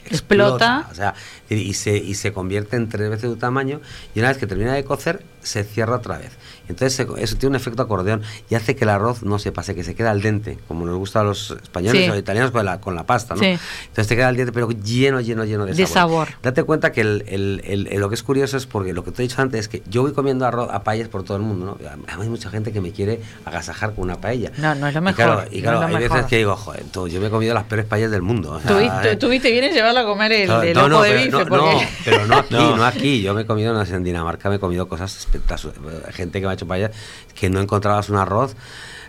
Explota. o sea, y, se, y se convierte en tres veces su tamaño y una vez que termina de cocer se cierra otra vez. Entonces eso tiene un efecto acordeón y hace que el arroz no se pase, que se quede al dente, como nos gusta a los españoles Sí. o italianos con la, con la pasta, ¿no? Sí. Entonces te queda al diente, pero lleno, lleno, lleno de, De sabor. Date cuenta que el- el- el- el- lo que es curioso es porque lo que te he dicho antes es que yo voy comiendo arroz a paellas por todo el mundo, ¿no? Hay mucha gente que me quiere agasajar con una paella. No, no es lo Y mejor, claro, no y claro, lo hay veces mejor. que digo, joder, tú, yo me he comido las peores paellas del mundo. o sea, Tuviste, eh, tuviste bien en llevarla a comer el, no, el no, ojo no, de bife. no, porque... no, pero no aquí, No. no. aquí. Yo me he comido unas en Dinamarca, me he comido cosas espectaculares. Gente que me ha hecho paella, que no encontrabas un arroz,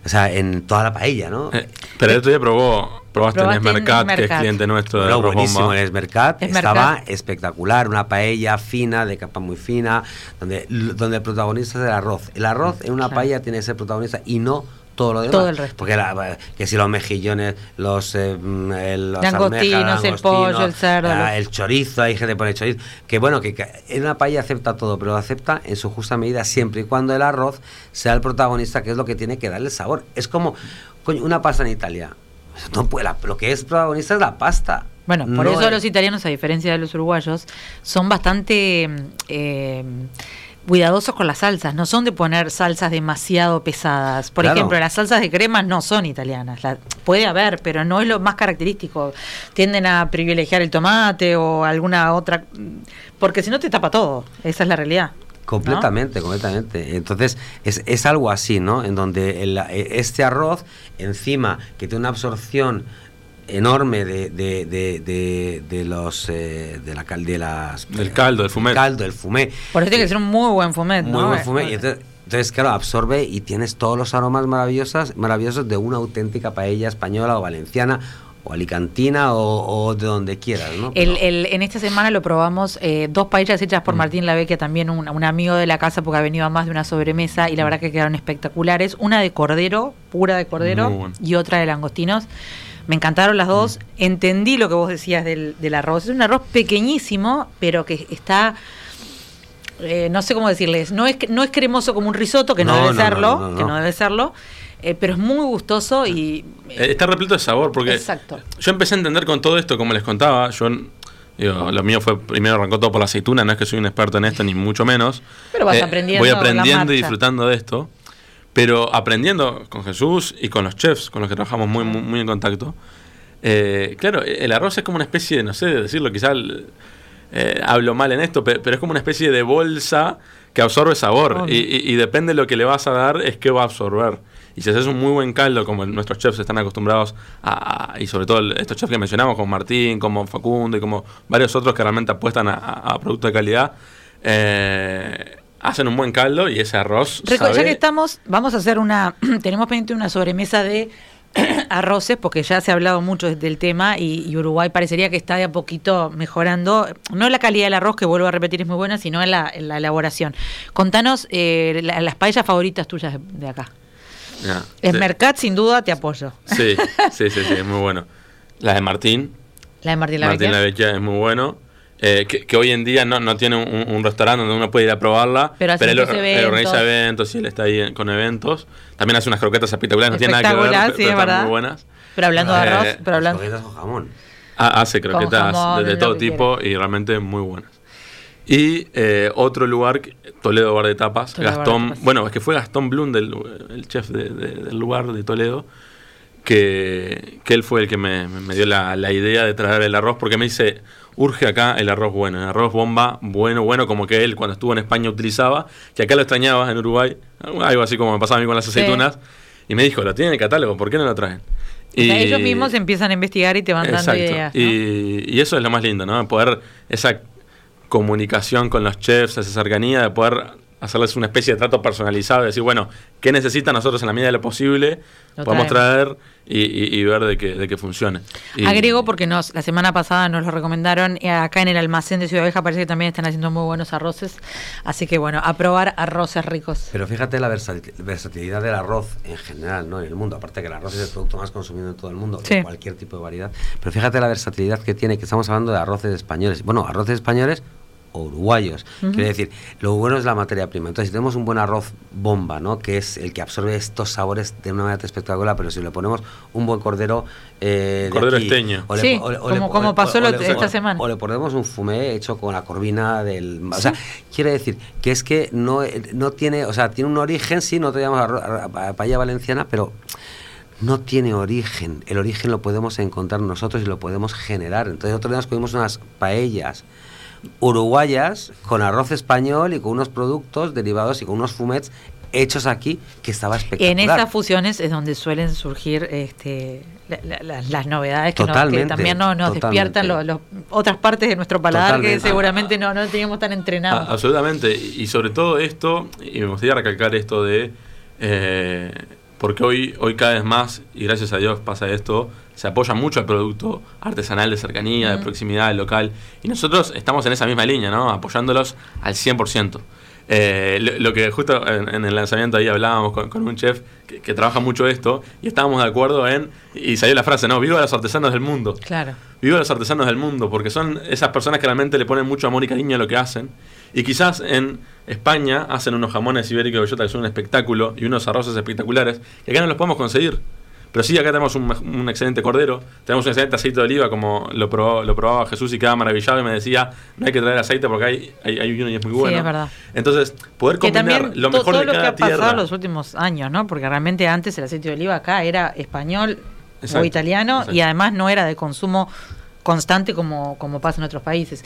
o sea, en toda la paella, ¿no? Eh, pero el otro día probó, probaste en en Esmercat, que es cliente nuestro de buenísimo, el Esmercat Esmercat. estaba espectacular, una paella fina, de capa muy fina, donde, donde el protagonista es el arroz. El arroz en una Claro. paella tiene que ser protagonista y no todo lo demás. Todo el resto. Porque la- que si los mejillones, los, eh, mm, los Langostinos, almejas, el pollo, el cerdo, el chorizo, hay gente que pone chorizo. Que bueno, que, que en una paella acepta todo, pero lo acepta en su justa medida siempre y cuando el arroz sea el protagonista, que es lo que tiene que darle el sabor. Es como, coño, una pasta en Italia. No puede, la- lo que es protagonista es la pasta. Bueno, por No eso es- los italianos, a diferencia de los uruguayos, son bastante mm, eh, cuidadosos con las salsas. No son de poner salsas demasiado pesadas. Por Claro. ejemplo, las salsas de crema no son italianas. La- puede haber, pero no es lo más característico. Tienden a privilegiar el tomate o alguna otra. Porque si no te tapa todo. Esa es la realidad. ¿no? Completamente, completamente. Entonces, es, es algo así, ¿no? En donde el- este arroz, encima, que tiene una absorción enorme de, de, de, de, de los eh, de la cal de las Del caldo, del fumet. caldo del fumé Por eso tiene que ser un muy buen fumet, muy ¿no? buen fumé y entonces, entonces, claro absorbe y tienes todos los aromas maravillosos maravillosos de una auténtica paella española o valenciana o alicantina o, o de donde quieras ¿no? El, Pero- el- en esta semana lo probamos eh, dos paellas hechas Mm. por Martín Lavecchia, también un, un amigo de la casa, porque ha venido a más de una sobremesa y la verdad que quedaron espectaculares. Una de cordero, pura de cordero, bueno. y otra de langostinos. Me encantaron las dos. Entendí lo que vos decías del, del arroz. Es un arroz pequeñísimo, pero que está. eh, no sé cómo decirles, no es, no es cremoso como un risotto, que no, No, debe no, serlo, no, que no. debe serlo, eh, pero es muy gustoso y Eh, Está repleto de sabor, porque Exacto. yo empecé a entender con todo esto, como les contaba, yo digo, lo mío fue primero arrancó todo por la aceituna, no es que soy un experto en esto, ni mucho menos. Pero vas Eh, aprendiendo Voy aprendiendo y disfrutando de esto, pero aprendiendo con Jesús y con los chefs con los que trabajamos muy, muy, muy en contacto. eh, claro, el arroz es como una especie de, no sé, de decirlo, quizá eh, hablo mal en esto, pe- pero, es como una especie de bolsa que absorbe sabor Obvio. y, y- y depende de lo que le vas a dar es que va a absorber. Y si haces un muy buen caldo, como nuestros chefs están acostumbrados a, a- y sobre todo estos chefs que mencionamos, como Martín, como Facundo y como varios otros que realmente apuestan a, a- a productos de calidad, eh, hacen un buen caldo y ese arroz. Reco- ya que estamos, vamos a hacer una, tenemos pendiente una sobremesa de arroces, porque ya se ha hablado mucho del tema y, y Uruguay parecería que está de a poquito mejorando, no la calidad del arroz, que vuelvo a repetir es muy buena, sino en la, en la elaboración. Contanos eh, la- las paellas favoritas tuyas de, de acá. Sí. Mercat, sin duda, te apoyo. Sí, sí, sí, sí, es muy bueno. La de Martín, La de Martín Martín Lavecchia. Lavecchia es muy bueno. Eh, que, que hoy en día no, no tiene un, un restaurante donde uno puede ir a probarla, Pero hace él, él organiza eventos y él está ahí con eventos. También hace unas croquetas espectaculares, no tiene nada que ver, Espectacular, pero sí, es están verdad. muy buenas. Pero hablando de Eh, arroz, pero hablando... croquetas con jamón Ha- hace croquetas jamón, de, todo tipo y realmente muy buenas. Y eh, otro lugar, Toledo Bar de Tapas, Toledo Bar de Gastón, Tapas. bueno, es que fue Gastón Blum, del, el chef de- de- del lugar de Toledo, que, que él fue el que me dio la, la idea de traer el arroz, porque me dice, urge acá el arroz bueno, el arroz bomba, bueno, bueno, como que él cuando estuvo en España utilizaba, que acá lo extrañaba en Uruguay, algo así como me pasaba a mí con las Sí. aceitunas, y me dijo, lo tiene en el catálogo, ¿por qué no lo traen? O sea, ellos mismos empiezan a investigar y te van dando Exacto. ideas. ¿no? Y, y eso es lo más lindo, ¿no? Poder, esa comunicación con los chefs, esa cercanía, de poder hacerles una especie de trato personalizado, de decir, bueno, ¿qué necesitan nosotros en la medida de lo posible? Lo podemos traer y, y- y ver de que, de que funcione. Y- Agrego porque nos, la semana pasada nos lo recomendaron. eh, acá en el almacén de Ciudad Vieja parece que también están haciendo muy buenos arroces. Así que bueno, a probar arroces ricos. Pero fíjate la versatil- versatilidad del arroz en general, ¿no? En el mundo. Aparte que el arroz es el producto más consumido en todo el mundo, Sí. cualquier tipo de variedad. Pero fíjate la versatilidad que tiene, que estamos hablando de arroces españoles. Bueno, arroces españoles o uruguayos. Quiere decir, lo bueno es la materia prima. Entonces, si tenemos un buen arroz bomba, ¿no? que es el que absorbe estos sabores de una manera espectacular, pero si le ponemos un buen cordero. Eh, cordero esteño. sí, como, pasó esta semana. O le ponemos un fumé hecho con la corvina del. O sea, quiere decir que es que no, no tiene. O sea, tiene un origen, sí, no te llamas paella valenciana, pero no tiene origen. El origen lo podemos encontrar nosotros y lo podemos generar. Entonces, otro día nos comimos unas paellas uruguayas con arroz español y con unos productos derivados y con unos fumets hechos aquí que estaba espectacular. En esas fusiones es donde suelen surgir este, las novedades que, también nos, despiertan otras partes de nuestro paladar que seguramente no, no teníamos tan entrenados. absolutamente, y sobre todo esto, y me gustaría recalcar esto de, eh, porque hoy, hoy cada vez más, y gracias a Dios pasa esto, se apoya mucho al producto artesanal de cercanía, de proximidad, local. Y nosotros estamos en esa misma línea, ¿no? Apoyándolos al 100%. Eh, lo, que justo en, el lanzamiento ahí hablábamos con, un chef que, trabaja mucho esto y estábamos de acuerdo en, y salió la frase, ¿no? Viva los artesanos del mundo. Claro. Viva los artesanos del mundo, porque son esas personas que realmente le ponen mucho amor y cariño a lo que hacen. Y quizás en España hacen unos jamones ibéricos de bellota que son un espectáculo y unos arroces espectaculares que acá no los podemos conseguir. Pero sí, acá tenemos un, excelente cordero, tenemos un excelente aceite de oliva, como lo, lo probaba Jesús y quedaba maravillado y me decía, no hay que traer aceite porque hay, hay, uno y es muy bueno. Sí, es verdad. Entonces, poder combinar lo mejor todo de cada lo que ha pasado los últimos años, ¿no? Porque realmente antes el aceite de oliva acá era español o italiano y además no era de consumo constante como, como pasa en otros países.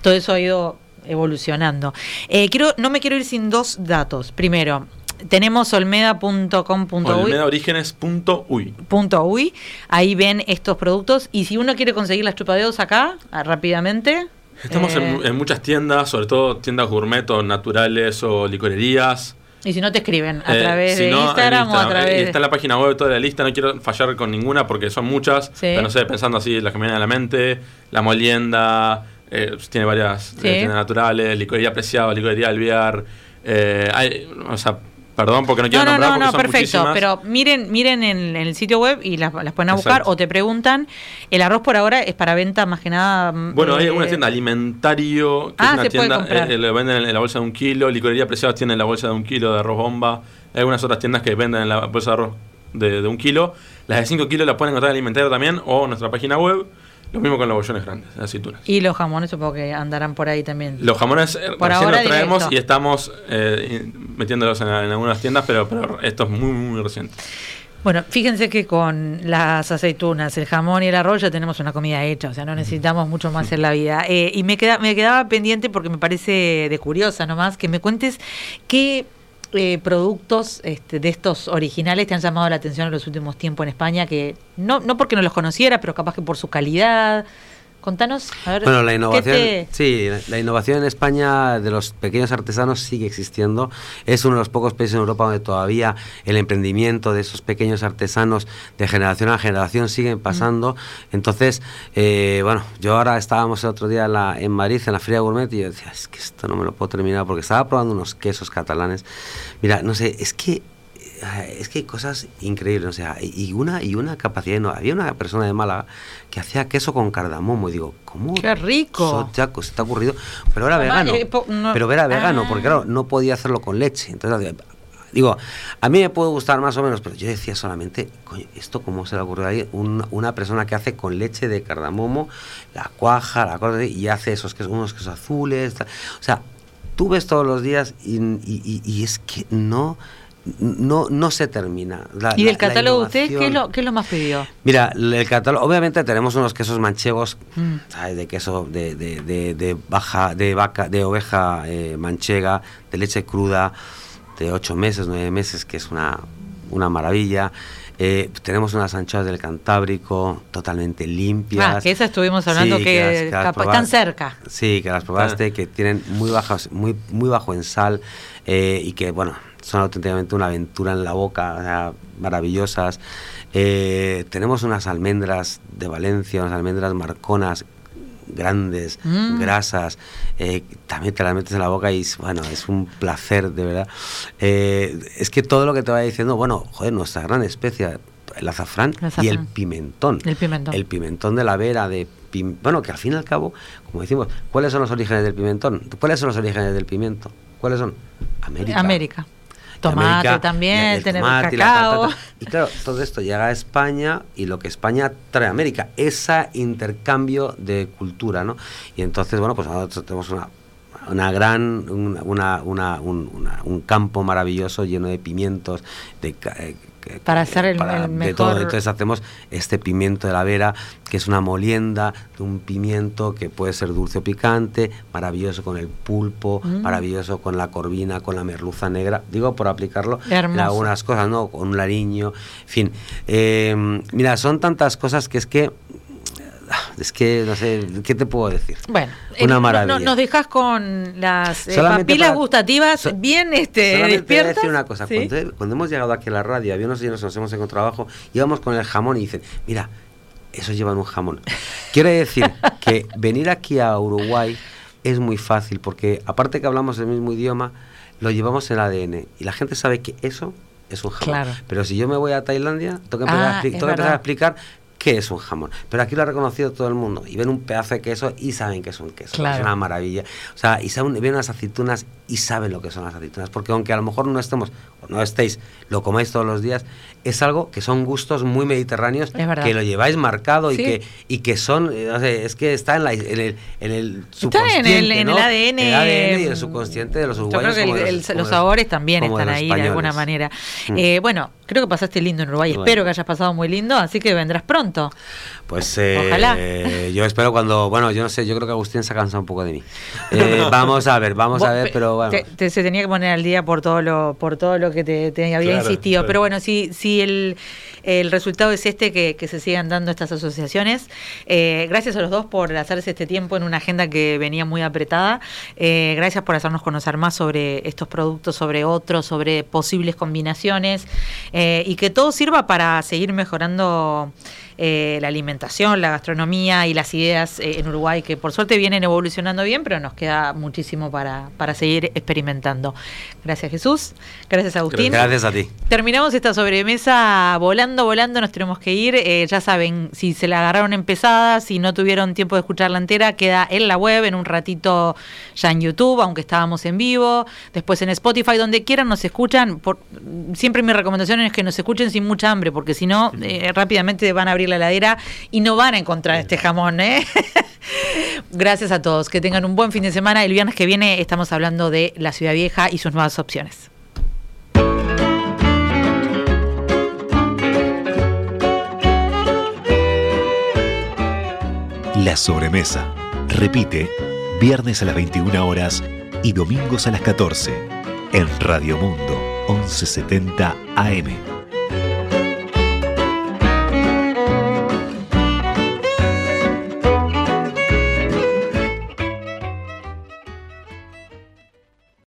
Todo eso ha ido evolucionando. Eh, quiero, no me quiero ir sin dos datos. Primero, tenemos olmeda.com.uy. Olmedaorígenes.uy. Ahí ven estos productos. Y si uno quiere conseguir las chupadeos acá, ah, rápidamente. Estamos eh, en, muchas tiendas, sobre todo tiendas gourmet o naturales o licorerías. Y si no te escriben a eh, través de Instagram, o a través. Está en la página web toda la lista, no quiero fallar con ninguna porque son muchas. Pero no sé, pensando así, las que me vienen a la mente, La Molienda, eh, tiene varias tiendas naturales, licorería apreciada, licorería alvear. hay, o sea, Perdón, porque no quiero no, no, no, no, perfecto, pero miren, miren en, el sitio web y las, las pueden a buscar o te preguntan. El arroz por ahora es para venta más que nada. Mm, bueno, hay alguna eh, tienda alimentario que ah, es una tienda, eh, le venden en la bolsa de un kilo, licorería preciados tiene la bolsa de un kilo de arroz bomba. Hay algunas otras tiendas que venden en la bolsa de arroz de, de un kilo. Las de 5 kilos las pueden encontrar en alimentario también o en nuestra página web. Lo mismo con los bollones grandes, las aceitunas. Y los jamones supongo que andarán por ahí también. Los jamones eh, por ahora los traemos y estamos eh, metiéndolos en, algunas tiendas, pero, pero esto es muy, muy reciente. Bueno, fíjense que con las aceitunas, el jamón y el arroz ya tenemos una comida hecha, o sea, no necesitamos mucho más en la vida. Eh, y me, queda, me quedaba pendiente porque me parece de curiosa nomás que me cuentes qué eh, productos este, de estos originales te han llamado la atención en los últimos tiempos en España? Que no, no porque no los conociera, pero capaz que por su calidad, Contanos, a ver. Bueno, la innovación, sí, la innovación en España de los pequeños artesanos sigue existiendo. Es uno de los pocos países en Europa donde todavía el emprendimiento de esos pequeños artesanos de generación a generación siguen pasando. Entonces, eh, bueno, yo ahora estábamos el otro día en, la, en Madrid, en la Feria Gourmet, y yo decía, es que esto no me lo puedo terminar porque estaba probando unos quesos catalanes. Mira, no sé, es que es que hay cosas increíbles, o sea, y una, y una capacidad, no, había una persona de Málaga que hacía queso con cardamomo, y digo, ¿cómo? ¡Qué rico! Chaco, se te ha ocurrido, pero era vegano, eh, pero era vegano, porque claro, no podía hacerlo con leche, entonces digo, a mí me puede gustar más o menos, pero yo decía solamente, coño, ¿esto cómo se le ocurrió ahí? una persona que hace con leche de cardamomo, la cuaja, la cosa, y hace esos quesos, unos quesos azules, o sea, tú ves todos los días y, y es que no no, no se termina. ¿Y del catálogo de ustedes ¿qué es, lo, qué es lo más pedido? Mira, el catálogo, obviamente tenemos unos quesos manchegos, mm. ¿sabes? De queso de, de, de, baja, de vaca, de oveja eh, manchega, de leche cruda, de ocho meses, nueve meses, que es una, una maravilla. Eh, tenemos unas anchoas del Cantábrico totalmente limpias. Ah, que esas estuvimos hablando que, están cerca. Sí, que las probaste, ah. que tienen muy, bajas, muy, muy bajo en sal eh, y que, bueno, son auténticamente una aventura en la boca, maravillosas. Eh, tenemos unas almendras de Valencia, unas almendras marconas grandes, mm. grasas, eh, también te las metes en la boca y bueno, es un placer, de verdad. Eh, es que todo lo que te va diciendo, bueno, joder, nuestra gran especia, el azafrán, El y el pimentón. El pimentón. El pimentón de la vera, de pim- bueno, que al fin y al cabo, como decimos, ¿cuáles son los orígenes del pimentón? ¿Cuáles son los orígenes del pimiento? ¿Cuáles son? América. América. Tomate América, también, el tenemos tomate y cacao. patata. Y claro, todo esto llega a España y lo que España trae a América, ese intercambio de cultura, ¿no? Y entonces, bueno, pues nosotros tenemos una, una gran, una, una- una- un, una- un campo maravilloso lleno de pimientos, de... que- Para hacer el- para- el de todo. mejor- Entonces hacemos este pimiento de la vera, que es una molienda de un pimiento que puede ser dulce o picante, maravilloso con el pulpo, Mm. maravilloso con la corvina, con la merluza negra. Digo, por aplicarlo en algunas cosas, ¿no? Con un lariño, en fin. Eh, mira, son tantas cosas que es que... Es que, no sé, ¿qué te puedo decir? Bueno, Una eh, maravilla. no- nos dejas con las eh, papilas para- gustativas so- bien este, Solamente te voy a despiertas. decir una cosa. ¿sí? Cuando, cuando hemos llegado aquí a la radio, había unos señores nos hemos encontrado abajo, íbamos con el jamón y dicen, mira, esos llevan un jamón. Quiere decir que venir aquí a Uruguay es muy fácil, porque aparte que hablamos el mismo idioma, lo llevamos en el ADN. Y la gente sabe que eso es un jamón. Claro. Pero si yo me voy a Tailandia, tengo que empezar, Ah, a, tengo que empezar a explicar qué es un jamón. Pero aquí lo ha reconocido todo el mundo. Y ven un pedazo de queso y saben que es un queso. Claro. Es una maravilla. O sea, y saben, ven unas aceitunas y saben lo que son las aceitunas. Porque aunque a lo mejor no estemos, o no estéis, lo comáis todos los días, es algo que son gustos muy mediterráneos, que lo lleváis marcado y, que, y que son, eh, no sé, es que está en, la, en, el, en el Está subconsciente. en el, en ¿no? el ADN. En el ADN y el subconsciente de los Yo uruguayos. creo que el- los sabores también están ahí de alguna manera. Mm. Eh, bueno, creo que pasaste lindo en Uruguay. Bueno. Espero que hayas pasado muy lindo, así que vendrás pronto. Pues eh, Ojalá. yo espero cuando, bueno, yo no sé, yo creo que Agustín se ha cansado un poco de mí. Eh, vamos a ver, vamos a ver, pe- pero bueno. te- te- se tenía que poner al día por todo lo, por todo lo que te, te había Claro, insistido. claro. Pero bueno, si, si el, el resultado es este, que, se sigan dando estas asociaciones. Eh, gracias a los dos por hacerse este tiempo en una agenda que venía muy apretada. Eh, gracias por hacernos conocer más sobre estos productos, sobre otros, sobre posibles combinaciones. eh, y que todo sirva para seguir mejorando eh, la alimentación, la gastronomía y las ideas eh, en Uruguay, que por suerte vienen evolucionando bien, pero nos queda muchísimo para, para seguir experimentando. Gracias Jesús, gracias Agustín. Gracias a ti. Terminamos esta sobremesa volando, volando, nos tenemos que ir. Eh, ya saben, si se la agarraron empezada, si no tuvieron tiempo de escucharla entera, queda en la web, en un ratito ya en YouTube, aunque estábamos en vivo, después en Spotify, donde quieran nos escuchan. Por, siempre mi recomendación es que nos escuchen sin mucha hambre, porque si no, rápidamente van a abrir la heladera y no van a encontrar este jamón, ¿eh? Gracias a todos, que tengan un buen fin de semana. El viernes que viene estamos hablando de la Ciudad Vieja y sus nuevas opciones. La sobremesa. Repite, viernes a las 21 horas y domingos a las 14 en Radio Mundo 1170 AM.